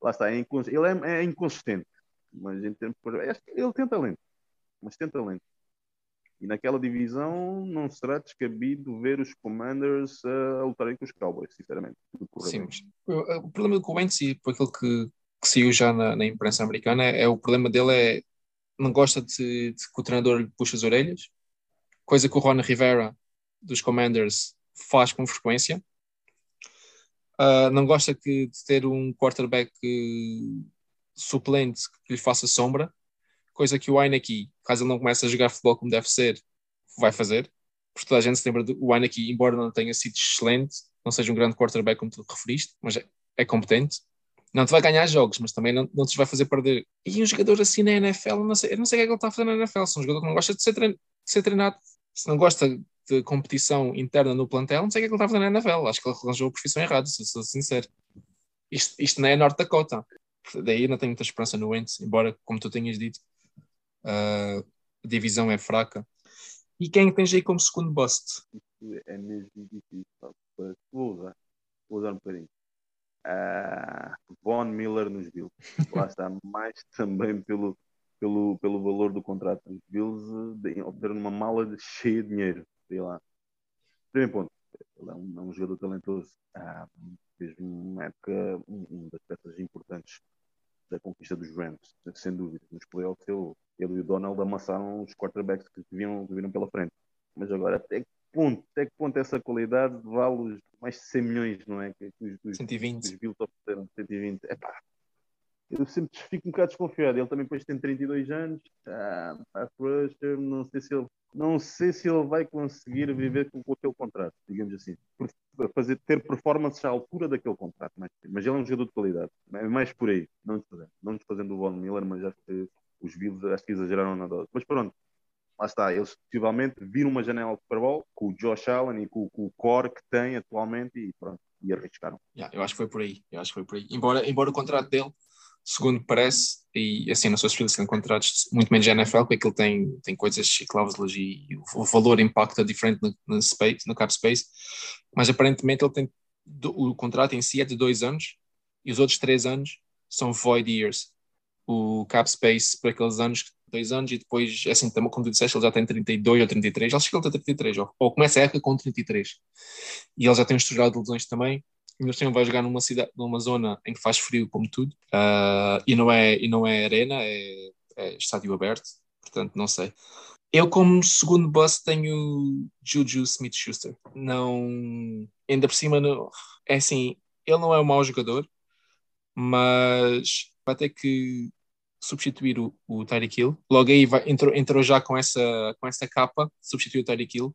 lá está, é ele é, é inconsistente, mas em termos de que ele tem talento, mas tem talento. E naquela divisão não será descabido ver os Commanders ah, a lutarem com os Cowboys, sinceramente. Sim, o, problema com o Wentz, e por aquilo que, que saiu já na, na imprensa americana, é, o problema dele é não gosta de, de que o treinador lhe puxe as orelhas, coisa que o Ron Rivera dos Commanders faz com frequência. Ah, não gosta que, de ter um quarterback eh, suplente que lhe faça sombra, coisa que o Heineke, caso ele não comece a jogar futebol como deve ser, vai fazer. Porque toda a gente se lembra do Heineke, embora não tenha sido excelente, não seja um grande quarterback como tu referiste, mas é, é competente. Não te vai ganhar jogos, mas também não, não te vai fazer perder. E um jogador assim na NFL, não sei, eu não sei o que é que ele está fazer na NFL. Se um jogador que não gosta de ser, de ser treinado, se não gosta de competição interna no plantel, não sei o que é que ele estava fazendo na NFL. Acho que ele arranjou a profissão errada, se sou sincero. Isto, isto não é North Dakota. Daí não tenho muita esperança no Wentz, embora, como tu tenhas dito, a divisão é fraca. E quem tens aí como segundo bust? É mesmo difícil. Vou usar, vou usar um bocadinho. Uh, Von Miller nos Bills. Lá está, mais também pelo, pelo, pelo valor do contrato. Os Bills uh, obteram uma mala de, cheia de dinheiro. Sei lá. Primeiro ponto, ele é um, é um jogador talentoso. Ah, fez uma época, uma das peças importantes da conquista dos Rams, sem dúvida. Nos playoffs, ele, ele e o Donald amassaram os quarterbacks que vinham, que vinham pela frente. Mas agora, até que ponto, até que ponto essa qualidade vale mais de 100 milhões, não é? Que, os, os, 120. Os Bills ofereceram 120. Epá, eu sempre fico um bocado desconfiado. Ele também depois tem 32 anos, ah, não sei se ele não sei se ele vai conseguir viver com, com aquele contrato, digamos assim. Fazer, ter performances à altura daquele contrato. Mas, mas ele é um jogador de qualidade. É mais por aí. Não nos fazendo, não nos fazendo o Von Miller, mas acho que os Bills acho que exageraram na dose. Mas pronto, lá está. Eles possivelmente viram uma janela de Super Bowl com o Josh Allen e com, com o core que tem atualmente e pronto, e arriscaram. Yeah, eu acho que foi por aí. Eu acho que foi por aí. Embora, embora o contrato dele segundo parece, e assim não sou especialista em contratos, muito menos a NFL, porque ele tem, tem coisas e cláusulas e o valor impacta diferente no, no, space, no cap space, mas aparentemente ele tem o contrato em si é de dois anos e os outros três anos são void years. O cap space por aqueles anos, dois anos, e depois, assim, como tu disseste, ele já tem 32 ou 33, acho que tem 33, ou, ou começa a época com 33. E ele já tem um historial de lesões também, ainda assim vai jogar numa cidade, numa zona em que faz frio como tudo, uh, e, não é, e não é arena, é, é estádio aberto, portanto não sei. Eu, como segundo bus, tenho Juju Smith-Schuster. Não, ainda por cima, não, é assim, ele não é um mau jogador, mas vai ter que substituir o, o Tyreek Hill. Logo aí vai, entrou, entrou já com essa, com essa capa, substituir o Tyreek Hill,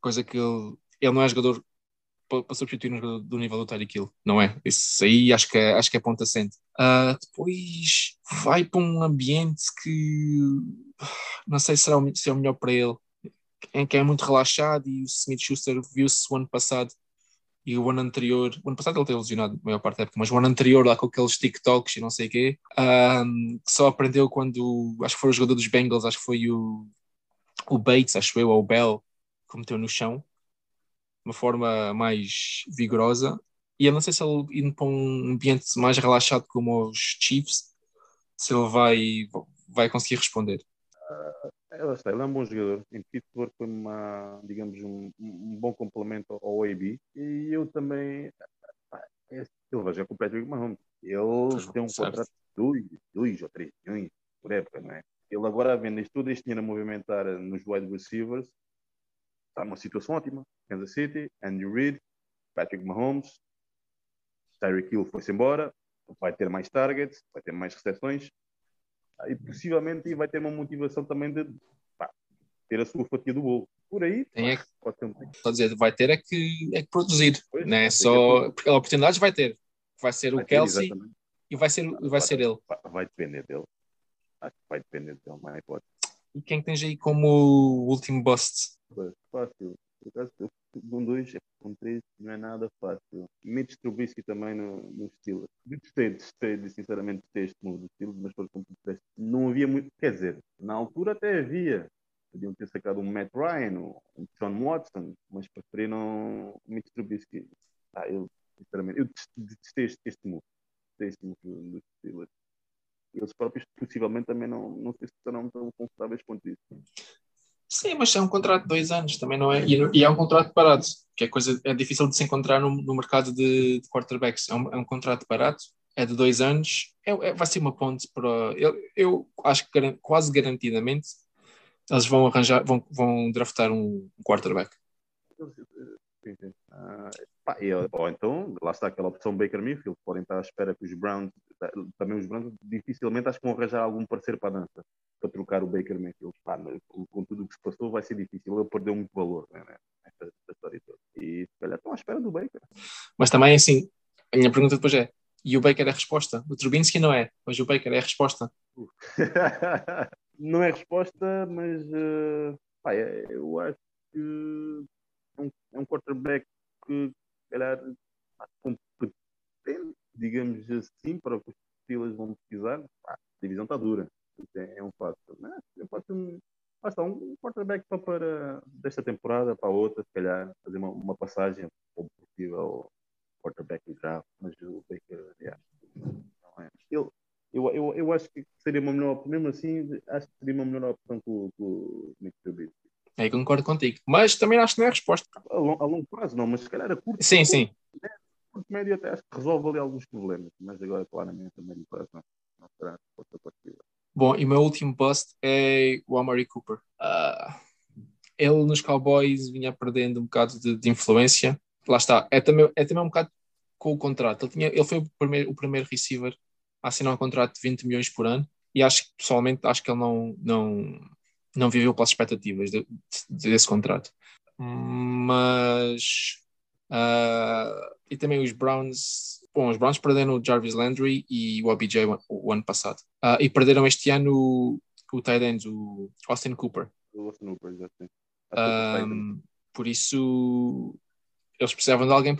coisa que ele, ele não é jogador para substituir um do nível do Tyreek Hill, não é? Isso aí acho que é, acho que é ponto assente. Uh, depois vai para um ambiente que não sei se, será, se é o melhor para ele, em que é muito relaxado e o Smith Schuster viu-se o ano passado e o ano anterior, o ano passado ele teve lesionado a maior parte da época, mas o ano anterior lá com aqueles TikToks e não sei o quê, um, que só aprendeu quando, acho que foi o jogador dos Bengals, acho que foi o, o Bates, acho eu, ou o Bell, que meteu no chão, uma forma mais vigorosa. E eu não sei se ele indo para um ambiente mais relaxado como os Chiefs, se ele vai, vai conseguir responder. Uh, ele é um bom jogador. Em Pittsburgh foi uma, digamos, um, um bom complemento ao AB. E eu também. Ele vai jogar com o Patrick Mahomes. Ele tem um certo. contrato de 2 ou 3 milhões por época, não é? Ele agora vende todo este dinheiro a movimentar nos wide receivers está numa situação ótima. Kansas City, Andy Reid, Patrick Mahomes, Tyreek Hill foi-se embora, vai ter mais targets, vai ter mais recepções e possivelmente vai ter uma motivação também de pá, ter a sua fatia do bolo. Por aí, Tem é que, pode ter um... Estou a dizer, vai ter é que, é que produzir, pois, não é só. Porque oportunidades vai ter. Vai ser vai o ter, Kelsey exatamente. e vai ser, vai, vai ser ele. Vai depender dele. Acho que vai depender dele, não é hipótese. E quem tens aí como último bust? Fácil. Com dois, com três, não é nada fácil. Mitch Trubisky também no, no estilo. Gostei, gostei, sinceramente, este move do estilo, mas por como não havia muito. Quer dizer, na altura até havia. Podiam ter sacado um Matt Ryan, um John Watson, mas preferiram o Mitch Trubisky. Ah, eu, sinceramente, eu detestei este, este move. Detestei este move do Steelers eles próprios possivelmente também não, não sei se estarão tão confortáveis quanto isso. Sim, mas é um contrato de dois anos também, não é? E, e é um contrato parado, que é coisa é difícil de se encontrar no, no mercado de, de quarterbacks. É um, é um contrato barato, é de dois anos, é, é, vai ser uma ponte para. Eu, eu acho que quase garantidamente eles vão arranjar, vão, vão draftar um, quarterback. Sim, sim. Uh, pá, ou então, lá está aquela opção Baker Mayfield, podem estar à espera que os Browns, também os Browns, dificilmente acho que vão arranjar algum parceiro para a dança, para trocar o Baker Mayfield. Pá, com, com, tudo o que se passou, vai ser difícil, ele perdeu muito valor né, né, nesta, história toda. E se calhar estão à espera do Baker. Mas também, assim, a minha pergunta depois é: e o Baker é a resposta? O Trubinsky não é, mas o Baker é a resposta. não é resposta, mas uh, pá, eu acho que é um, é um quarterback que, calhar, competente, digamos assim, para o que os Steelers vão precisar. a divisão está dura. É, é um fato. Mas, pode ser um, basta, um quarterback para, desta temporada para outra, se calhar, fazer uma, uma passagem como possível quarterback draft, mas o Baker, yeah, não é. Ele, eu, eu, eu acho que seria uma melhor, mesmo assim, acho que seria uma melhor opção que o, Nick. Aí concordo contigo. Mas também acho que não é a resposta. A, long, a longo prazo não, mas se calhar a curto Sim, curto, sim. Curto médio até acho que resolve ali alguns problemas, mas agora claramente a médio prazo não, não será a resposta possível. Bom, e o meu último bust é o Amari Cooper. Uh, ele nos Cowboys vinha perdendo um bocado de, de, influência. Lá está. É também, é também um bocado com o contrato. Ele, tinha, ele foi o primeiro, o primeiro receiver a assinar um contrato de 20 milhões por ano e acho que, pessoalmente, acho que ele não, não, não viveu pelas expectativas de, de, desse contrato. Mas. Uh, e também os Browns. Bom, os Browns perderam o Jarvis Landry e o OBJ o, o ano passado. Uh, e perderam este ano o, o tight end, o Austin Cooper. O Austin Cooper, exatamente. Um, por isso eles precisavam de alguém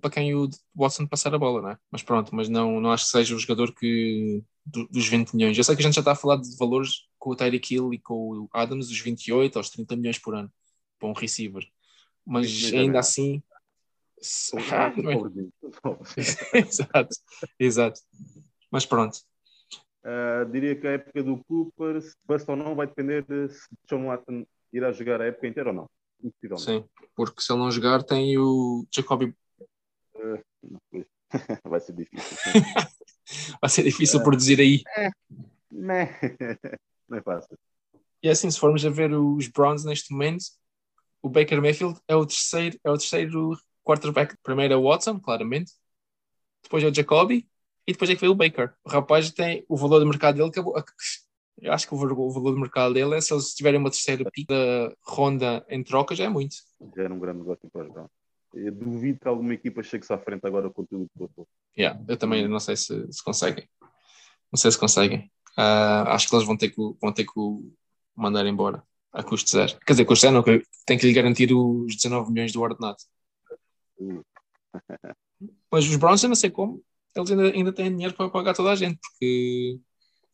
para quem o Watson passar a bola, não é? Mas pronto, mas não, não acho que seja o jogador que do, dos 20 milhões. Eu sei que a gente já está a falar de valores com o Tyreek Hill e com o Adams, dos 28 aos 30 milhões por ano para um receiver. Mas ainda assim. Ah, é? exato, exato. Mas pronto. Uh, diria que a época do Cooper, se basta ou não, vai depender de se John Watson irá jogar a época inteira ou não. Sim, porque se ele não jogar, tem o Jacoby. Uh, vai ser difícil. vai ser difícil uh, produzir aí. É, não, é, não é fácil. E assim, se formos a ver os Browns neste momento, o Baker Mayfield é o terceiro, é o terceiro quarterback. Primeiro é o Watson, claramente. Depois é o Jacoby. E depois é que veio o Baker. O rapaz tem o valor de mercado dele acabou, eu acho que o valor de mercado dele é se eles tiverem uma terceira pica da ronda em troca, já é muito. Já era um grande negócio para os Browns. Eu duvido que alguma equipa chegue-se à frente agora com tudo que eu yeah, Eu também não sei se, se conseguem. Não sei se conseguem. Uh, acho que eles vão ter que, vão ter que o mandar embora a custo zero. Quer dizer, custo zero não, tem que lhe garantir os 19 milhões do ordenado. Uh. Mas os Browns, eu não sei como, eles ainda, ainda têm dinheiro para pagar toda a gente, porque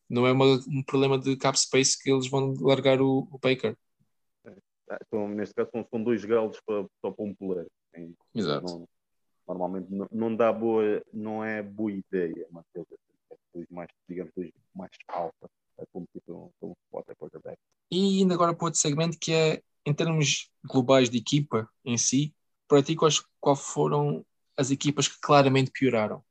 não é uma, um problema de cap space que eles vão largar o, o Baker. É, então, neste caso, são, são dois galos para, só para um poleiro. Exato. Não, normalmente não, não, dá boa, não é boa ideia manter dois mais, digamos, dois mais alfa como tipo um quarterback. E ainda agora para outro segmento que é em termos globais de equipa em si, para ti quais, qual foram as equipas que claramente pioraram?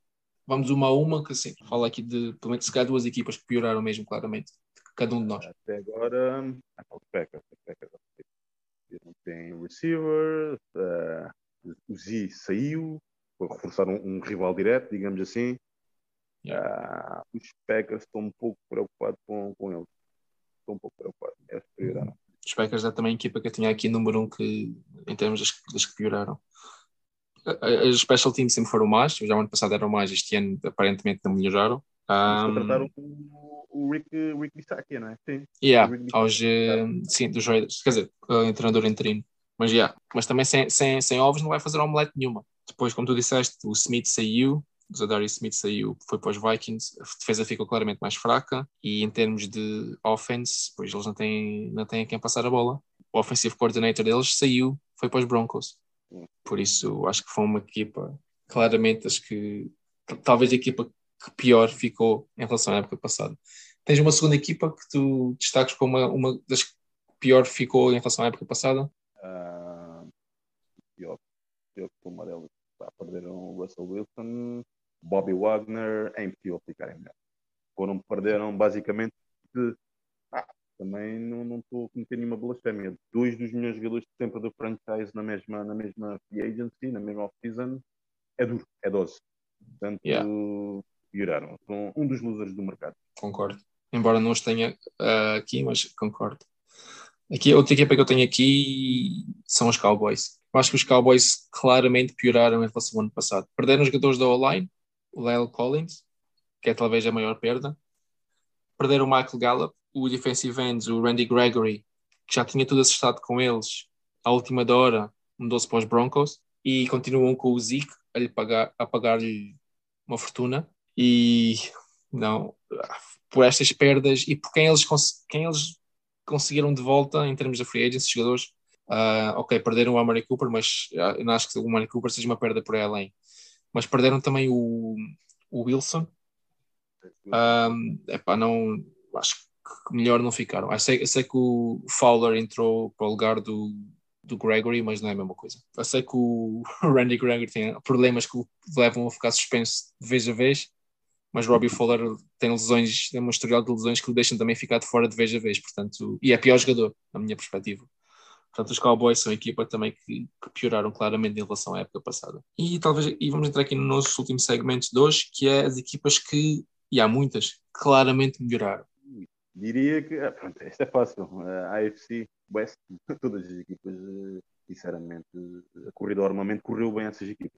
Vamos uma a uma, que assim, fala aqui de pelo menos se calhar duas equipas que pioraram mesmo, claramente, cada um de nós. Até agora, os Packers, não tem receiver, uh, o Z saiu, foi reforçar um, um, rival direto, digamos assim. Yeah. Uh, os Packers estão um pouco preocupados com, com eles. Estão um pouco preocupados. É pioraram. Os Packers é também a equipa que eu tinha aqui número um que, em termos das, das que pioraram as special teams sempre foram más, já o ano passado eram mais, este ano aparentemente não melhoraram. Um, contrataram o, o Rick, Rick Bisaccia, não é? Sim. Yeah, aos, uh, sim, dos Raiders, quer dizer, uh, treinador interino. Mas, yeah, mas também sem, sem, sem ovos não vai fazer omelete nenhuma. Depois, como tu disseste, o Smith saiu, o Zadarius Smith saiu, foi para os Vikings, a defesa ficou claramente mais fraca e em termos de offense, pois eles não têm, não têm quem passar a bola. O offensive coordinator deles saiu, foi para os Broncos. Por isso, acho que foi uma equipa, claramente, acho que talvez a equipa que pior ficou em relação à época passada. Tens uma segunda equipa que tu destaques como uma, uma das que pior ficou em relação à época passada? Uh, pior, pior que delas. Tá, perderam o Russell Wilson, Bobby Wagner, é impossível ficarem melhor. Foram, perderam basicamente também não estou a cometer nenhuma blasfémia. Dois dos melhores jogadores de sempre do franchise na mesma, na mesma free agency, na mesma off-season, é duro, é dose. Portanto, yeah. pioraram. São um dos losers do mercado. Concordo. Embora não os tenha uh, aqui, mas concordo. Aqui, a outra equipa que eu tenho aqui são os Cowboys. Eu acho que os Cowboys claramente pioraram em relação ao ano passado. Perderam os jogadores da O-line, o Lyle Collins, que é talvez a maior perda. Perderam o Michael Gallup, o defensive end, o Randy Gregory, que já tinha tudo acertado com eles, à última da hora mudou-se para os Broncos e continuam com o Zeke a, lhe pagar, a pagar-lhe uma fortuna. E não, por estas perdas e por quem eles, quem eles conseguiram de volta em termos de free agents, jogadores, uh, ok, perderam o Amari Cooper, mas uh, eu não acho que o Amari Cooper seja uma perda por aí além, mas perderam também o, o Wilson, um, epá, não, acho que melhor não ficaram. Eu sei, eu sei que o Fowler entrou para o lugar do, do Gregory, mas não é a mesma coisa. Eu sei que o Randy Gregory tem problemas que o levam a ficar suspenso de vez a vez, mas Robbie Fowler tem lesões, tem um historial de lesões que o deixam também ficar de fora de vez a vez, portanto, e é pior jogador, na minha perspectiva. Portanto, os Cowboys são a equipa também que, que, pioraram claramente em relação à época passada. E talvez, e vamos entrar aqui no nosso último segmento de hoje, que é as equipas que, e há muitas, claramente melhoraram. Diria que, ah, pronto, esta é fácil. A AFC West, todas as equipas, eh, sinceramente, a corrida ao armamento correu bem essas equipas.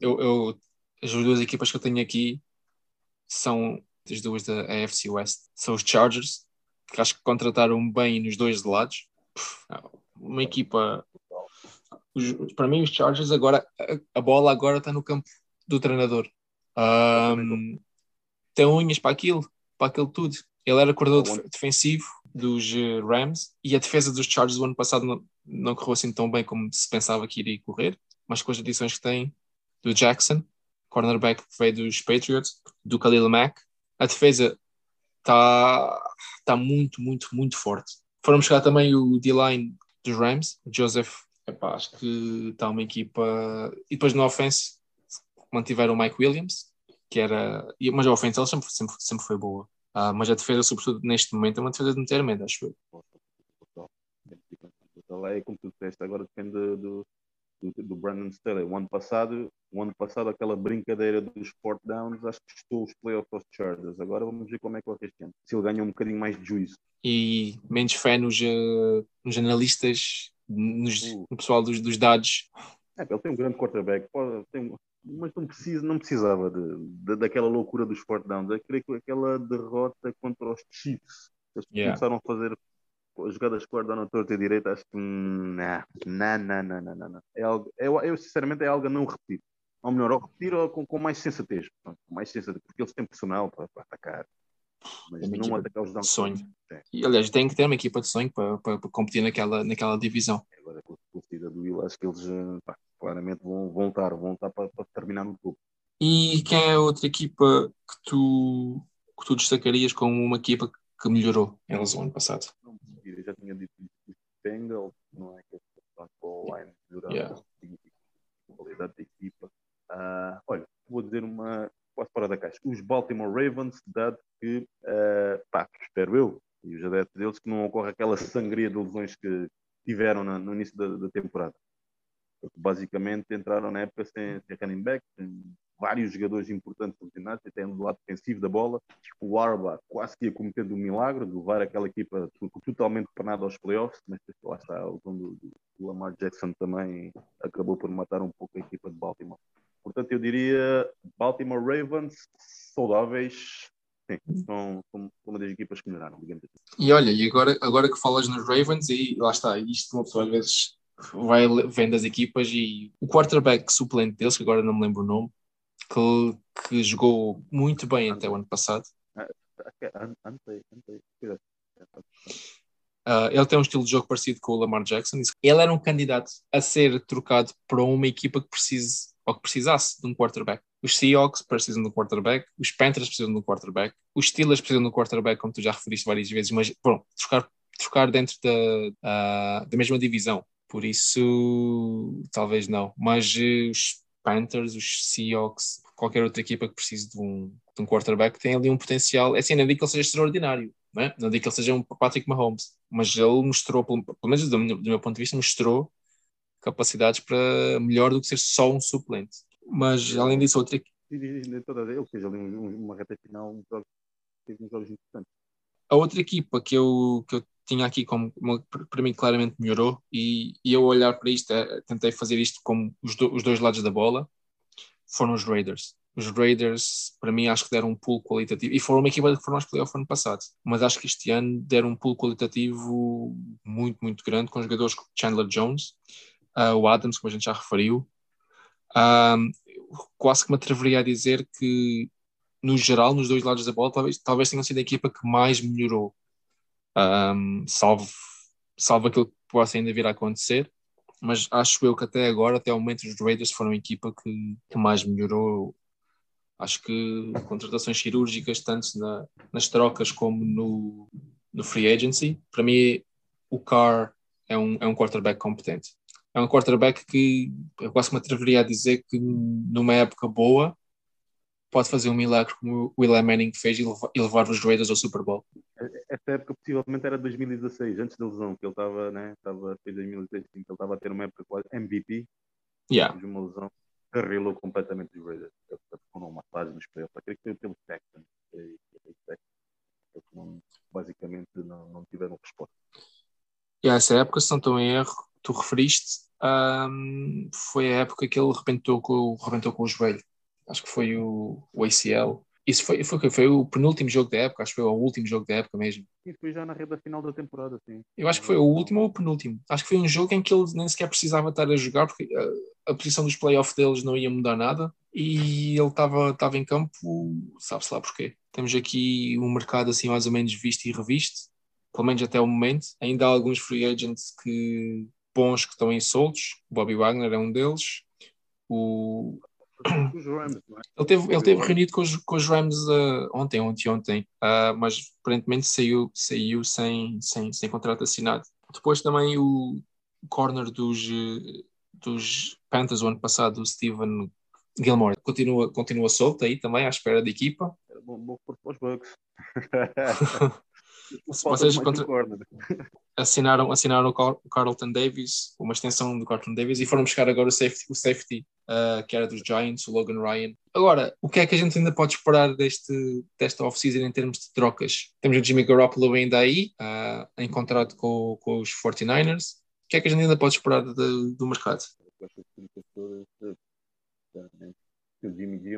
Eu, eu, as duas equipas que eu tenho aqui são as duas da AFC West. São os Chargers, que acho que contrataram bem nos dois lados. Uma equipa. Para mim, os Chargers agora, a bola agora está no campo do treinador. Um, tem unhas para aquilo, para aquilo tudo. Ele era coordenador defensivo dos eh, Rams e a defesa dos Chargers do ano passado não, não correu assim tão bem como se pensava que iria correr, mas com as adições que tem do Jackson, cornerback que veio dos Patriots, do Khalil Mack, a defesa está tá muito, muito, muito forte. Foram buscar também o D-line dos Rams, o Joseph, epá, acho que está uma equipa. E depois no offense mantiveram o Mike Williams, que era. Mas a offense ele sempre, sempre, sempre foi boa. Uh, mas a defesa, sobretudo neste momento, é uma defesa de meter medo, acho eu. É como tu disseste, agora depende do, do, do Brandon Staley. O ano passado, o ano passado aquela brincadeira dos fourth downs, acho que estou os playoffs aos Chargers. Agora vamos ver como é que vai este ano. Se ele ganha um bocadinho mais de juízo. E menos fé nos, uh, nos analistas, nos, uh. no pessoal dos, dos dados. É, ele tem um grande quarterback, pode, tem, mas não, precisa, não precisava de, de, daquela loucura dos fourth downs. Aquela derrota contra os Chiefs, eles yeah. começaram a fazer jogadas de na torta e direita, acho que não, não, não, não, não, não. É algo, eu, eu sinceramente é algo a não repetir. Ou melhor, ou repetir ou com, com mais sensatez, com mais sensatez, porque eles têm personal para, para atacar. Mas é não atacar os downs. Sonho. É. E aliás, tem que ter uma equipa de sonho para, para, para competir naquela, naquela divisão. Agora com a partida do Will, acho que eles pá, claramente vão voltar, vão estar para, para terminar no grupo. E quem é a outra equipa que tu, que tu destacarias como uma equipa que melhorou em relação ao ano passado? Eu já tinha dito os Bengals, não é que a line melhorar yeah. a qualidade da equipa. Uh, olha, vou dizer uma quase fora da caixa. Os Baltimore Ravens, dado que, uh, pá, espero eu, e os adeptos deles, que não ocorra aquela sangria de lesões que tiveram na, no início da, da temporada porque basicamente entraram na época sem, sem running back, sem vários jogadores importantes lesionados, até no lado defensivo da bola. O Arba quase que ia cometendo um milagre de levar aquela equipa totalmente panada aos playoffs, mas lá está, o do, do Lamar Jackson também acabou por matar um pouco a equipa de Baltimore. Portanto, eu diria Baltimore Ravens saudáveis, Sim, são, são, uma das equipas que melhoraram, digamos assim. E olha, e agora, agora que falas nos Ravens, e lá está, isto uma pessoa às vezes vai vendo as equipas e o quarterback suplente deles, que agora não me lembro o nome, que, que jogou muito bem até o ano passado. Uh, ele tem um estilo de jogo parecido com o Lamar Jackson. Ele era um candidato a ser trocado para uma equipa que precise ou que precisasse de um quarterback. Os Seahawks precisam de um quarterback, os Panthers precisam de um quarterback, os Steelers precisam de um quarterback, como tu já referiste várias vezes, mas bom, trocar, trocar dentro da, uh, da mesma divisão por isso, talvez não. Mas os Panthers, os Seahawks, qualquer outra equipa que precise de um, de um quarterback tem ali um potencial. É assim, não digo que ele seja extraordinário, não, é? não digo que ele seja um Patrick Mahomes, mas ele mostrou, pelo, pelo menos do meu, do meu, ponto de vista, mostrou capacidades para melhor do que ser só um suplente. Mas além disso, outra equipa. Ele fez ali uma reta final, um jogo, um jogos importantes. A outra equipa que eu, que eu tinha aqui como, para mim claramente melhorou e, e eu olhar para isto, tentei fazer isto como os, do, os dois lados da bola, foram os Raiders. Os Raiders, para mim, acho que deram um pulo qualitativo. E foram uma equipa que foram aos playoffs ano passado. Mas acho que este ano deram um pulo qualitativo muito, muito grande com jogadores como Chandler Jones, uh, o Adams, como a gente já referiu. Um, quase que me atreveria a dizer que, no geral, nos dois lados da bola, talvez, talvez tenham sido a equipa que mais melhorou. Um, salvo, salvo aquilo que possa ainda vir a acontecer mas acho eu que até agora, até o momento, os Raiders foram a equipa que, que mais melhorou. Acho que contratações cirúrgicas, tanto na, nas trocas como no, no free agency. Para mim, o Carr é um, é um quarterback competente. É um quarterback que eu quase me atreveria a dizer que numa época boa pode fazer um milagre como o Eli Manning fez e levar os Raiders ao Super Bowl. Essa época possivelmente era 2016, antes da lesão, que ele estava, né? Estava, em 2016, que ele estava a ter uma época quase MVP. Yeah. De uma lesão, carrilou completamente os Raiders. Foram uma fase nos playoffs. Aquele que foi pelo Texans. Basicamente não, não tiveram resposta. E essa época, se não estou em erro, tu referiste, um, foi a época que ele rebentou com, rebentou com o joelho acho que foi o, o ACL. Isso foi, foi, foi o penúltimo jogo da época, acho que foi o último jogo da época mesmo. E foi já na reta final da temporada, sim. Eu acho que foi o último ou o penúltimo. Acho que foi um jogo em que ele nem sequer precisava estar a jogar, porque a, a posição dos playoffs deles não ia mudar nada e ele estava em campo, sabe-se lá porquê. Temos aqui um mercado assim mais ou menos visto e revisto, pelo menos até o momento. Ainda há alguns free agents que, bons que estão em soltos, o Bobby Wagner é um deles. O, Rams, é? Ele teve, ele teve reunido com os, com os Rams uh, ontem, ontem, ontem, uh, mas aparentemente saiu, saiu sem, sem, sem contrato assinado. Depois também o corner dos, dos Panthers o ano passado, o Steven Gilmore, continua, continua solto aí também à espera da equipa. Bom, bom para os Bucks. Vocês contra... assinaram, assinaram o Carlton Davis, uma extensão do Carlton Davis, e foram buscar agora o safety, o safety uh, que era dos Giants, o Logan Ryan. Agora, o que é que a gente ainda pode esperar deste, desta off-season em termos de trocas? Temos o Jimmy Garoppolo ainda aí, uh, em contrato com, com os 49ers. O que é que a gente ainda pode esperar de, do mercado? O Jimmy G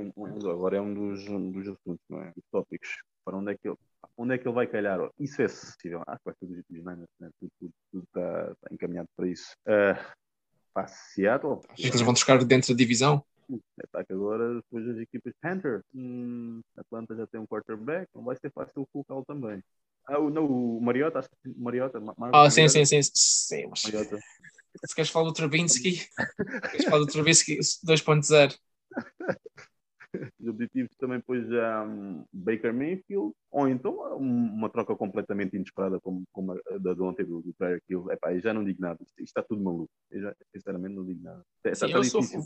agora é um dos, um dos assuntos, não é? Os tópicos. Para onde é que ele onde é que ele vai calhar? Isso é acessível. Ah, vai ser dos Niners, né? tudo, tudo, tudo está, está, encaminhado para isso. Uh, para Seattle. Acho que eles vão buscar dentro da divisão. Está que agora depois das equipas Panther. Hum, Atlanta já tem um quarterback, não vai ser fácil colocá-lo também. Ah, o, não, o Mariota, acho que Mariota. Ah, sim, sim, sim, sim. Mas... Mariota. Se queres falar do Travinsky, queres falar do Travinsky 2.0. Os objetivos também depois já um, Baker Mayfield, ou então uma troca completamente inesperada, como, como a da ontem do, do Tyreek Hill. Epá, eu já não digo nada, isto, está tudo maluco. Eu já, sinceramente, não digo nada. Está, Sim, está difícil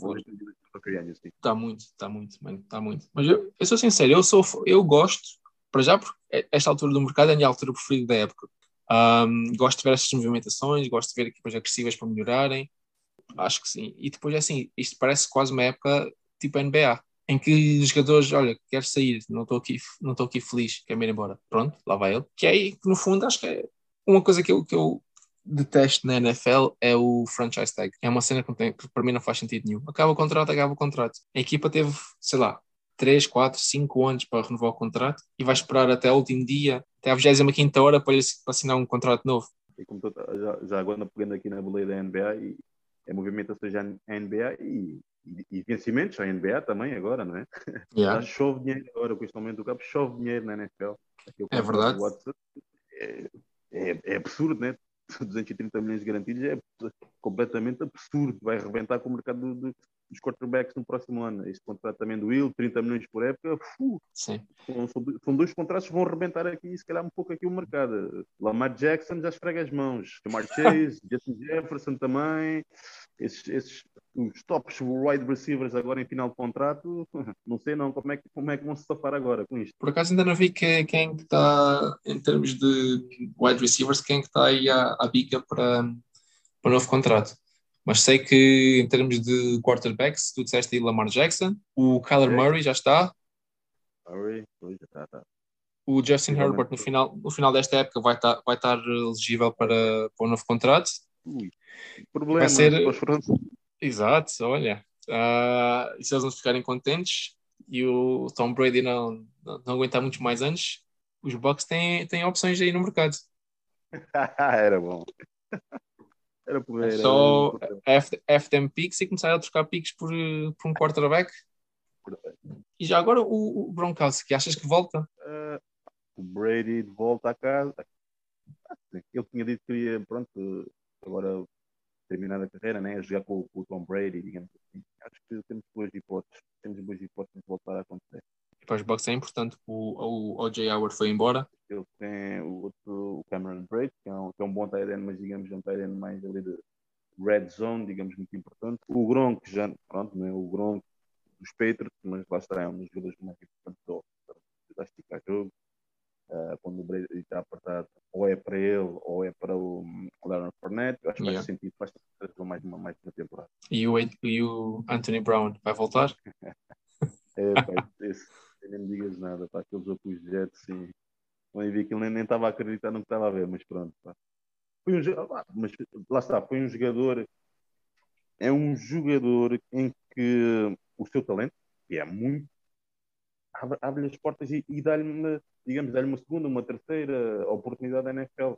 Está muito, está muito, está muito. Mas eu, eu sou sincero, eu, sou, eu gosto, para já, porque esta altura do mercado é a minha altura preferida da época. Um, gosto de ver estas movimentações, gosto de ver equipas agressivas para melhorarem. Acho que sim. E depois, é assim, isto parece quase uma época tipo NBA em que os jogadores, olha, quero sair, não estou aqui, não estou aqui feliz, quero ir embora. Pronto, lá vai ele. Que é aí que no fundo acho que é uma coisa que eu, que eu detesto na NFL é o franchise tag. É uma cena que, tem, que para mim não faz sentido nenhum. Acaba o contrato, acaba o contrato. A equipa teve, sei lá, 3, 4, 5 anos para renovar o contrato e vai esperar até o último dia, até a 25 hora para, para assinar um contrato novo. Tu, já, já agora pegando aqui na boleia da NBA e é movimentação já na NBA e e, vencimentos a NBA também agora, não é? Yeah. Já chove dinheiro agora, com este aumento do campo, chove dinheiro na NFL. É verdade. É, é, é, absurdo, né? 230 milhões garantidos é completamente absurdo. Vai arrebentar com o mercado do, do, dos quarterbacks no próximo ano. Este contrato também do Will, 30 milhões por época. Fu, Sim. São, são, dois contratos que vão arrebentar aqui, se calhar um pouco aqui o mercado. Lamar Jackson já esfrega as mãos. Jamar Chase, Justin Jefferson também. Esses, esses os tops wide receivers agora em final de contrato, não sei não como é que, como é que vão se safar agora com isto. Por acaso ainda não vi que, quem está, em termos de wide receivers, quem está aí à, à bica para, para o novo contrato. Mas sei que em termos de quarterbacks, tu disseste aí Lamar Jackson, o Kyler é. Murray já está. Murray, já está. Tá. O Justin Herbert no final, no final desta época vai estar, vai estar elegível para, para o novo contrato. Ui, problema. Vai ser, Exato, olha. Uh, e se eles não ficarem contentes, e o Tom Brady não, não, não aguentar muitos mais anos, os Bucks têm, têm opções aí no mercado. era bom. Era por era, só era- F- FTM picks e começar a trocar picks por, eh, por um quarterback. E já agora o, o Gronkowski, achas que volta? Ah, o Brady de volta à casa. Ele tinha dito que queria, pronto, agora terminar a carreira, né? jogar com, com o Tom Brady, digamos assim. Acho que temos boas hipóteses. Temos boas hipóteses de voltar a acontecer. Para os Bucks é importante. O, o OJ Howard foi embora. Ele tem o outro, que é um, que é um bom tight end, mas digamos é um tight end mais ali de red zone, digamos, muito importante. O Gronk, já, pronto, não é o Gronk dos Patriots, mas lá está, é um dos jogadores mais importantes do para ajudar a esticar jogo. Ah, quando o Brady está apertado, ou é para ele, ou é para o Leonard Fournette. Eu acho que Yeah. faz sentido, faz sentido mais uma, mais uma temporada. E o, e o Anthony Brown vai voltar? É, pá, esse, nem me digas nada, pá, aqueles outros Jets, sim. Eu vi aquilo, nem estava a acreditar no que estava a ver, mas pronto, pá. Foi um, ah, mas lá está, foi um jogador, é um jogador em que o seu talento, que é muito, abre- abre-lhe as portas e, e dá-lhe, digamos, dá-lhe uma segunda, uma terceira oportunidade da NFL.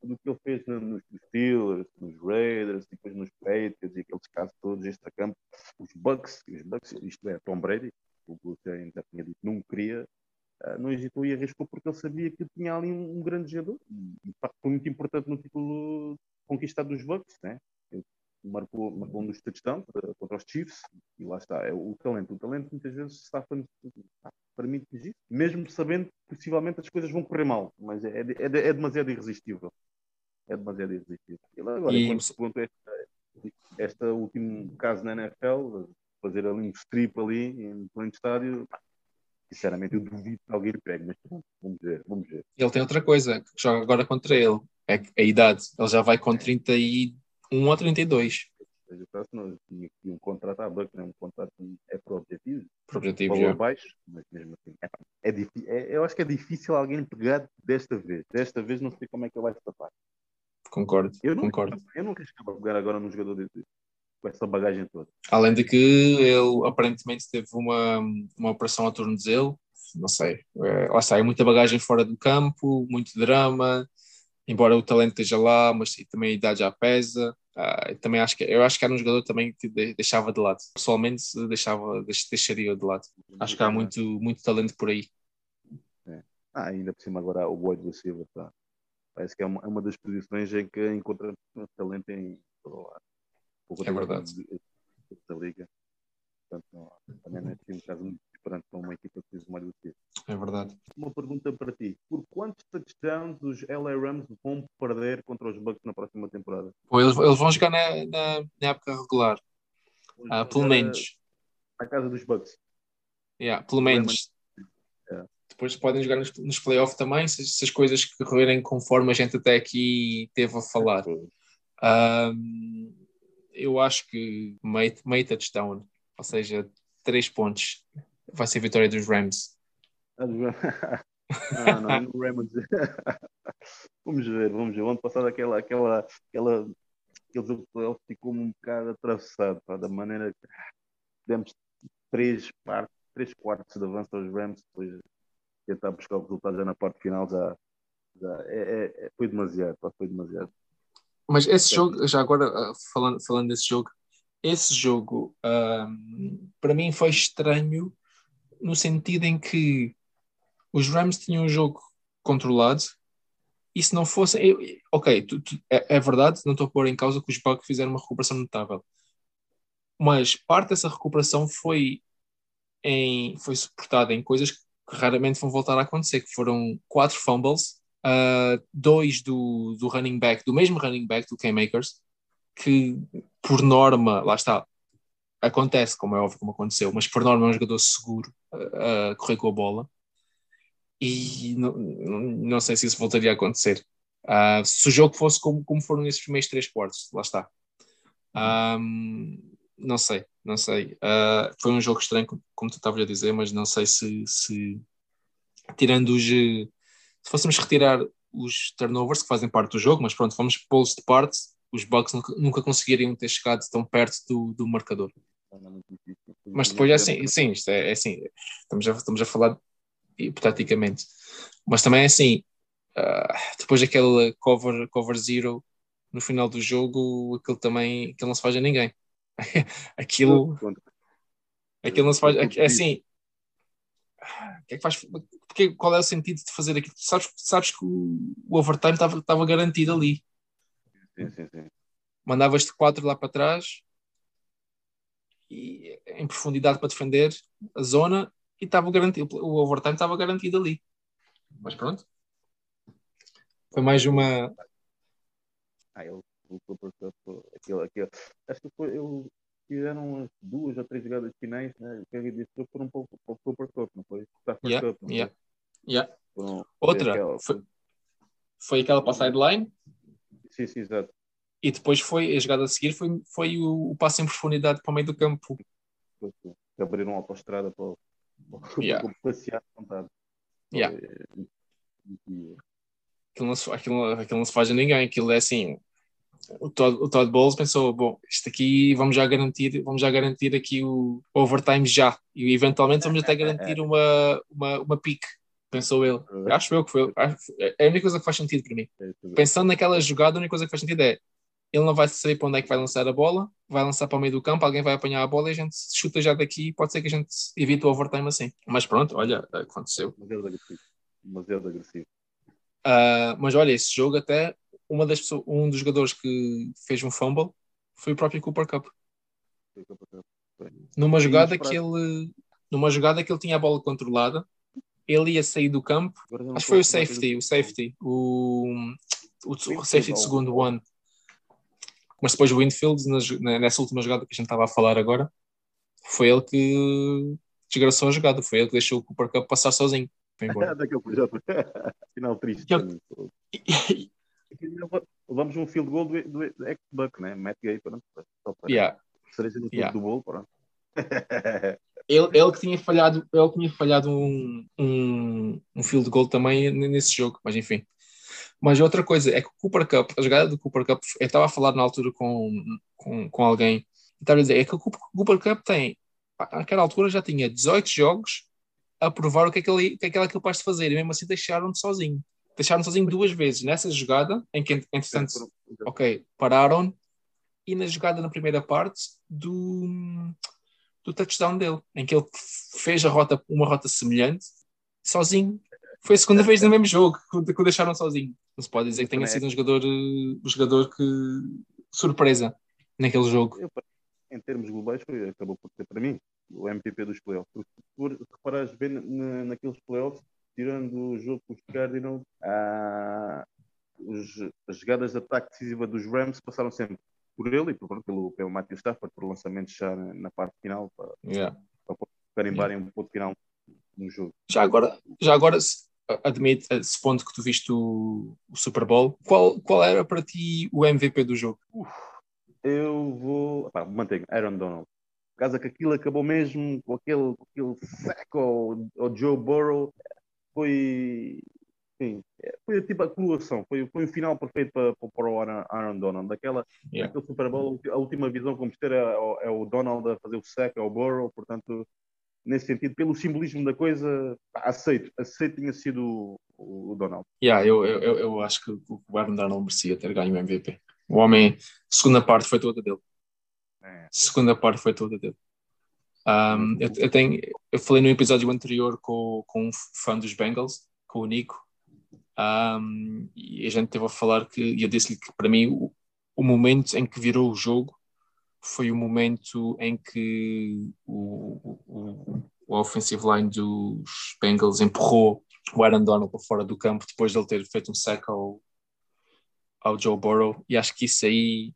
Tudo o que ele fez no- nos Steelers, nos Raiders, depois nos Patriots e aqueles casos todos, extra-campo, os Bucks, os Bucks, isto é, Tom Brady, o que você ainda tinha dito, não queria, não hesitou e arriscou porque ele sabia que tinha ali um, um grande jogador e, foi muito importante no título conquistado dos Bucks, né? Ele marcou, marcou um dos touchdowns ah, contra os Chiefs e lá está, é o talento. O talento muitas vezes está para mim isso, mesmo sabendo que possivelmente as coisas vão correr mal, mas é, é, é- demasiado irresistível. É demasiado irresistível. Ele agora, E- enquanto ponto esta, este último caso na NFL, fazer ali um strip ali em pleno estádio, sinceramente eu duvido que alguém lhe pegue, mas vamos ver, vamos ver. Ele tem outra coisa que joga agora contra ele. É que a idade. Ele já vai com 31 ou 32. Ou seja, parece que não tinha aqui um contrato à Buck, né? um contrato é por objetivos, Por objetivo valor já. baixo, mas mesmo assim, é, é é- eu acho que é difícil alguém pegar desta vez. Desta vez não sei como é que ele vai se tapar. Concordo, Eu não, concordo. eu não arriscava pegar agora num jogador desse, com essa bagagem toda. Além de que ele aparentemente teve uma, uma operação ao tornozelo. Não sei. É, lá está, é muita bagagem fora do campo, muito drama. Embora o talento esteja lá, mas também a idade já pesa. Eu também acho que eu acho que era um jogador também que de- deixava de lado. Pessoalmente deixava, deix- deixaria de lado. Acho que há muito, muito talento por aí. Ah, ainda por cima agora o wide receiver tá. Parece que é uma, é uma das posições em que encontra talento em todo lado. Pouco É verdade. de- de- Da liga. Portanto, não, também não é assim um caso muito diferente para uma equipa que fez mais do que isso. É verdade. Uma pergunta para ti. Por quantos touchdowns os LA Rams vão perder contra os Bucks na próxima temporada? Pô, eles, eles vão jogar na, na, na época regular. Ah, pelo menos. Na casa dos Bucks. Yeah, pelo menos. É. Depois podem jogar nos, nos playoffs também, se, se as coisas correrem conforme a gente até aqui teve a falar. Ahm, eu acho que meio, meio touchdown, ou seja, três pontos, vai ser a vitória dos Rams. Ah, Rams. não, não, vamos ver, vamos ver. O ano passado aquela, aquela, aquela, aquele jogo ficou um bocado atravessado, pá, da maneira que demos três partes, três quartos de avanço aos Rams, depois tentar buscar o resultado já na parte final já, já é, é- é- foi demasiado, pá, foi demasiado. Mas esse jogo, já agora ah, falando, falando desse jogo, esse jogo ahm, para mim foi estranho no sentido em que os Rams tinham um jogo controlado e se não fosse. eu- ok, tu- tu- é, é verdade, não estou a pôr em causa que os Bucks fizeram uma recuperação notável, mas parte dessa recuperação foi, em, foi suportada em coisas que raramente vão voltar a acontecer, que foram quatro fumbles, ah, dois do, do running back, do mesmo running back do K-Makers, que por norma, lá está, acontece, como é óbvio como aconteceu, mas por norma é um jogador seguro a, a correr com a bola e não, não, sei se isso voltaria a acontecer. Ah, se o jogo fosse como, como foram esses primeiros três quartos, lá está. Ahm, não sei, não sei. Ah, foi um jogo estranho, como tu estavas a dizer, mas não sei se, se tirando os. Se fôssemos retirar os turnovers que fazem parte do jogo, mas pronto, vamos pô-los de parte, os Bucks nunca, nunca conseguiriam ter chegado tão perto do, do marcador. Mas depois é assim, sim, isto é, é assim, estamos a, estamos a falar hipoteticamente. Mas também é assim, uh, depois daquele cover, cover zero no final do jogo, aquilo também aquilo não se faz a ninguém. aquilo, aquilo não se faz. É assim, que é que faz, porque, qual é o sentido de fazer aquilo? Sabes, sabes que o, o overtime estava garantido ali. Sim, sim, sim. Mandavas-te quatro lá para trás e, em profundidade para defender a zona e estava garantido, o overtime estava garantido ali. Mas pronto. Foi mais uma. Ah, ele aquilo, aquilo. Acho que foi, eu fizeram duas ou três jogadas finais, né? O Kevin disse que foram para o Super Cup, não foi? yeah, Cup, não yeah. Foi? Yeah. Foram, Outra, foi aquela, foi, foi aquela para a sideline. Sim, sim, exato. E depois foi, a jogada a seguir foi, foi o, o passo em profundidade para o meio do campo. Que abriram uma autostrada para, para, yeah. para passear à vontade. Yeah. Aquilo não, se, aquilo, aquilo não se faz a ninguém, aquilo é assim, o Todd, o Todd Bowles pensou, bom, isto aqui vamos já garantir, vamos já garantir aqui o overtime já, e eventualmente vamos até garantir uma, uma, uma pique, pensou ele. Acho eu que foi, é a única coisa que faz sentido para mim. Pensando naquela jogada, a única coisa que faz sentido é ele não vai saber para onde é que vai lançar a bola, vai lançar para o meio do campo, alguém vai apanhar a bola e a gente chuta já daqui, pode ser que a gente evite o overtime assim. Mas pronto, olha, aconteceu. Demasiado agressivo. Demasiado agressivo. Uh, mas olha, esse jogo até uma das pessoas, um dos jogadores que fez um fumble foi o próprio Cooper Cup. Numa jogada que ele numa jogada que ele tinha a bola controlada, ele ia sair do campo. Acho que foi o safety, o safety, o, o, o safety de segundo one. Mas depois o Winfield, nessa última jogada que a gente estava a falar agora, foi ele que desgraçou a jogada, foi ele que deixou o Cooper Cup passar sozinho. Final triste. Levamos um field goal do, do, do ex-Buck, né? Matt Gay, pronto. Só para yeah. cereja no yeah. do bolo, pronto. ele, ele que tinha falhado, ele tinha falhado um, um, um field goal também nesse jogo, mas enfim. Mas outra coisa é que o Cooper Cup, a jogada do Cooper Cup, eu estava a falar na altura com, com, com alguém, estava a dizer, é que o Cooper Cup tem, naquela altura já tinha 18 jogos a provar o que é que ele, o que é que ele é capaz de fazer, e mesmo assim deixaram-no sozinho deixaram sozinho duas vezes. Nessa jogada, em que, entretanto, ok, pararam, e na jogada na primeira parte do, do touchdown dele, em que ele fez a rota, uma rota semelhante, sozinho. Foi a segunda vez no mesmo jogo que, o deixaram sozinho. Não se pode dizer que tenha sido um jogador, um jogador que surpresa naquele jogo. Em termos globais, foi, acabou por ser para mim o MVP dos playoffs. Porque, se reparares bem naqueles playoffs, tirando o jogo com os Cardinals, ah, os, as jogadas de ataque decisiva dos Rams passaram sempre por ele e por, pelo, pelo Matthew Stafford, por lançamentos já na, na parte final, para, yeah. para carimbarem yeah. um ponto final no jogo. Já agora, já agora admite, esse ponto que tu viste o, o, Super Bowl, qual, qual era para ti o MVP do jogo? Uf, eu vou. Pá, mantenho, Aaron Donald. Por causa que aquilo acabou mesmo com aquele, com aquele saco ao, ao Joe Burrow, foi, sim, foi tipo a coroação, foi, foi o final perfeito para, para o Aaron Donald. Daquela, yeah. Aquele Super Bowl, a última visão que vamos ter é, é, o Donald a fazer o sack ao Burrow, portanto, nesse sentido, pelo simbolismo da coisa, aceito, aceito tinha sido o, o Donald. Yeah, eu, eu, eu acho que o Aaron Donald merecia ter ganho o MVP. O homem, segunda parte foi toda dele. É. Segunda parte foi toda dele. Um, eu, eu, tenho, eu falei no episódio anterior com, com um fã dos Bengals, com o Nico, um, e a gente teve a falar que, eu disse-lhe que para mim o, o, momento em que virou o jogo foi o momento em que o, o, o offensive line dos Bengals empurrou o Aaron Donald para fora do campo depois de ele ter feito um sack ao, ao Joe Burrow, e acho que isso aí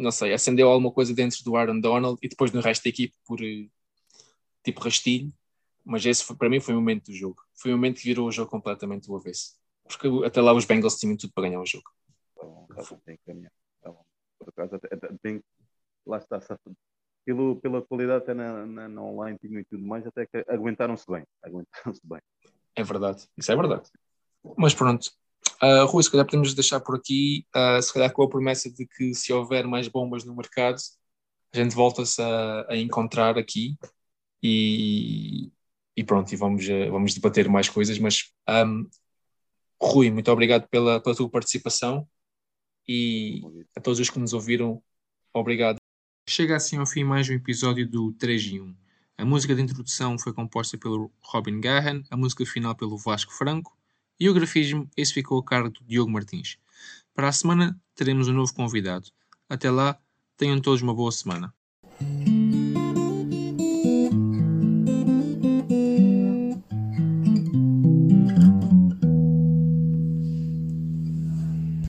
não sei, acendeu alguma coisa dentro do Aaron Donald e depois no resto da equipe por eh, tipo rastilho. Mas esse foi, para mim foi o momento do jogo. Foi o momento que virou o jogo completamente do avesso. Porque até lá os Bengals tinham tudo para ganhar o jogo. Então, tem que ganhar. Então, por acaso, até, tem, lá está, pelo, pela qualidade até na, na, na online e tudo mais, até que aguentaram-se bem. Aguentaram-se bem. É verdade, isso é verdade. Mas pronto, Uh, Rui, se calhar podemos deixar por aqui, uh, se calhar com a promessa de que se houver mais bombas no mercado, a gente volta-se a, a, encontrar aqui e, e pronto, e vamos, uh, vamos debater mais coisas, mas um, Rui, muito obrigado pela, pela tua participação e a todos os que nos ouviram, obrigado. Chega assim ao fim mais um episódio do 3 em 1. A música de introdução foi composta pelo Robin Gahan, a música final pelo Vasco Franco e o grafismo, esse ficou a cargo do Diogo Martins. Para a semana teremos um novo convidado. Até lá, tenham todos uma boa semana.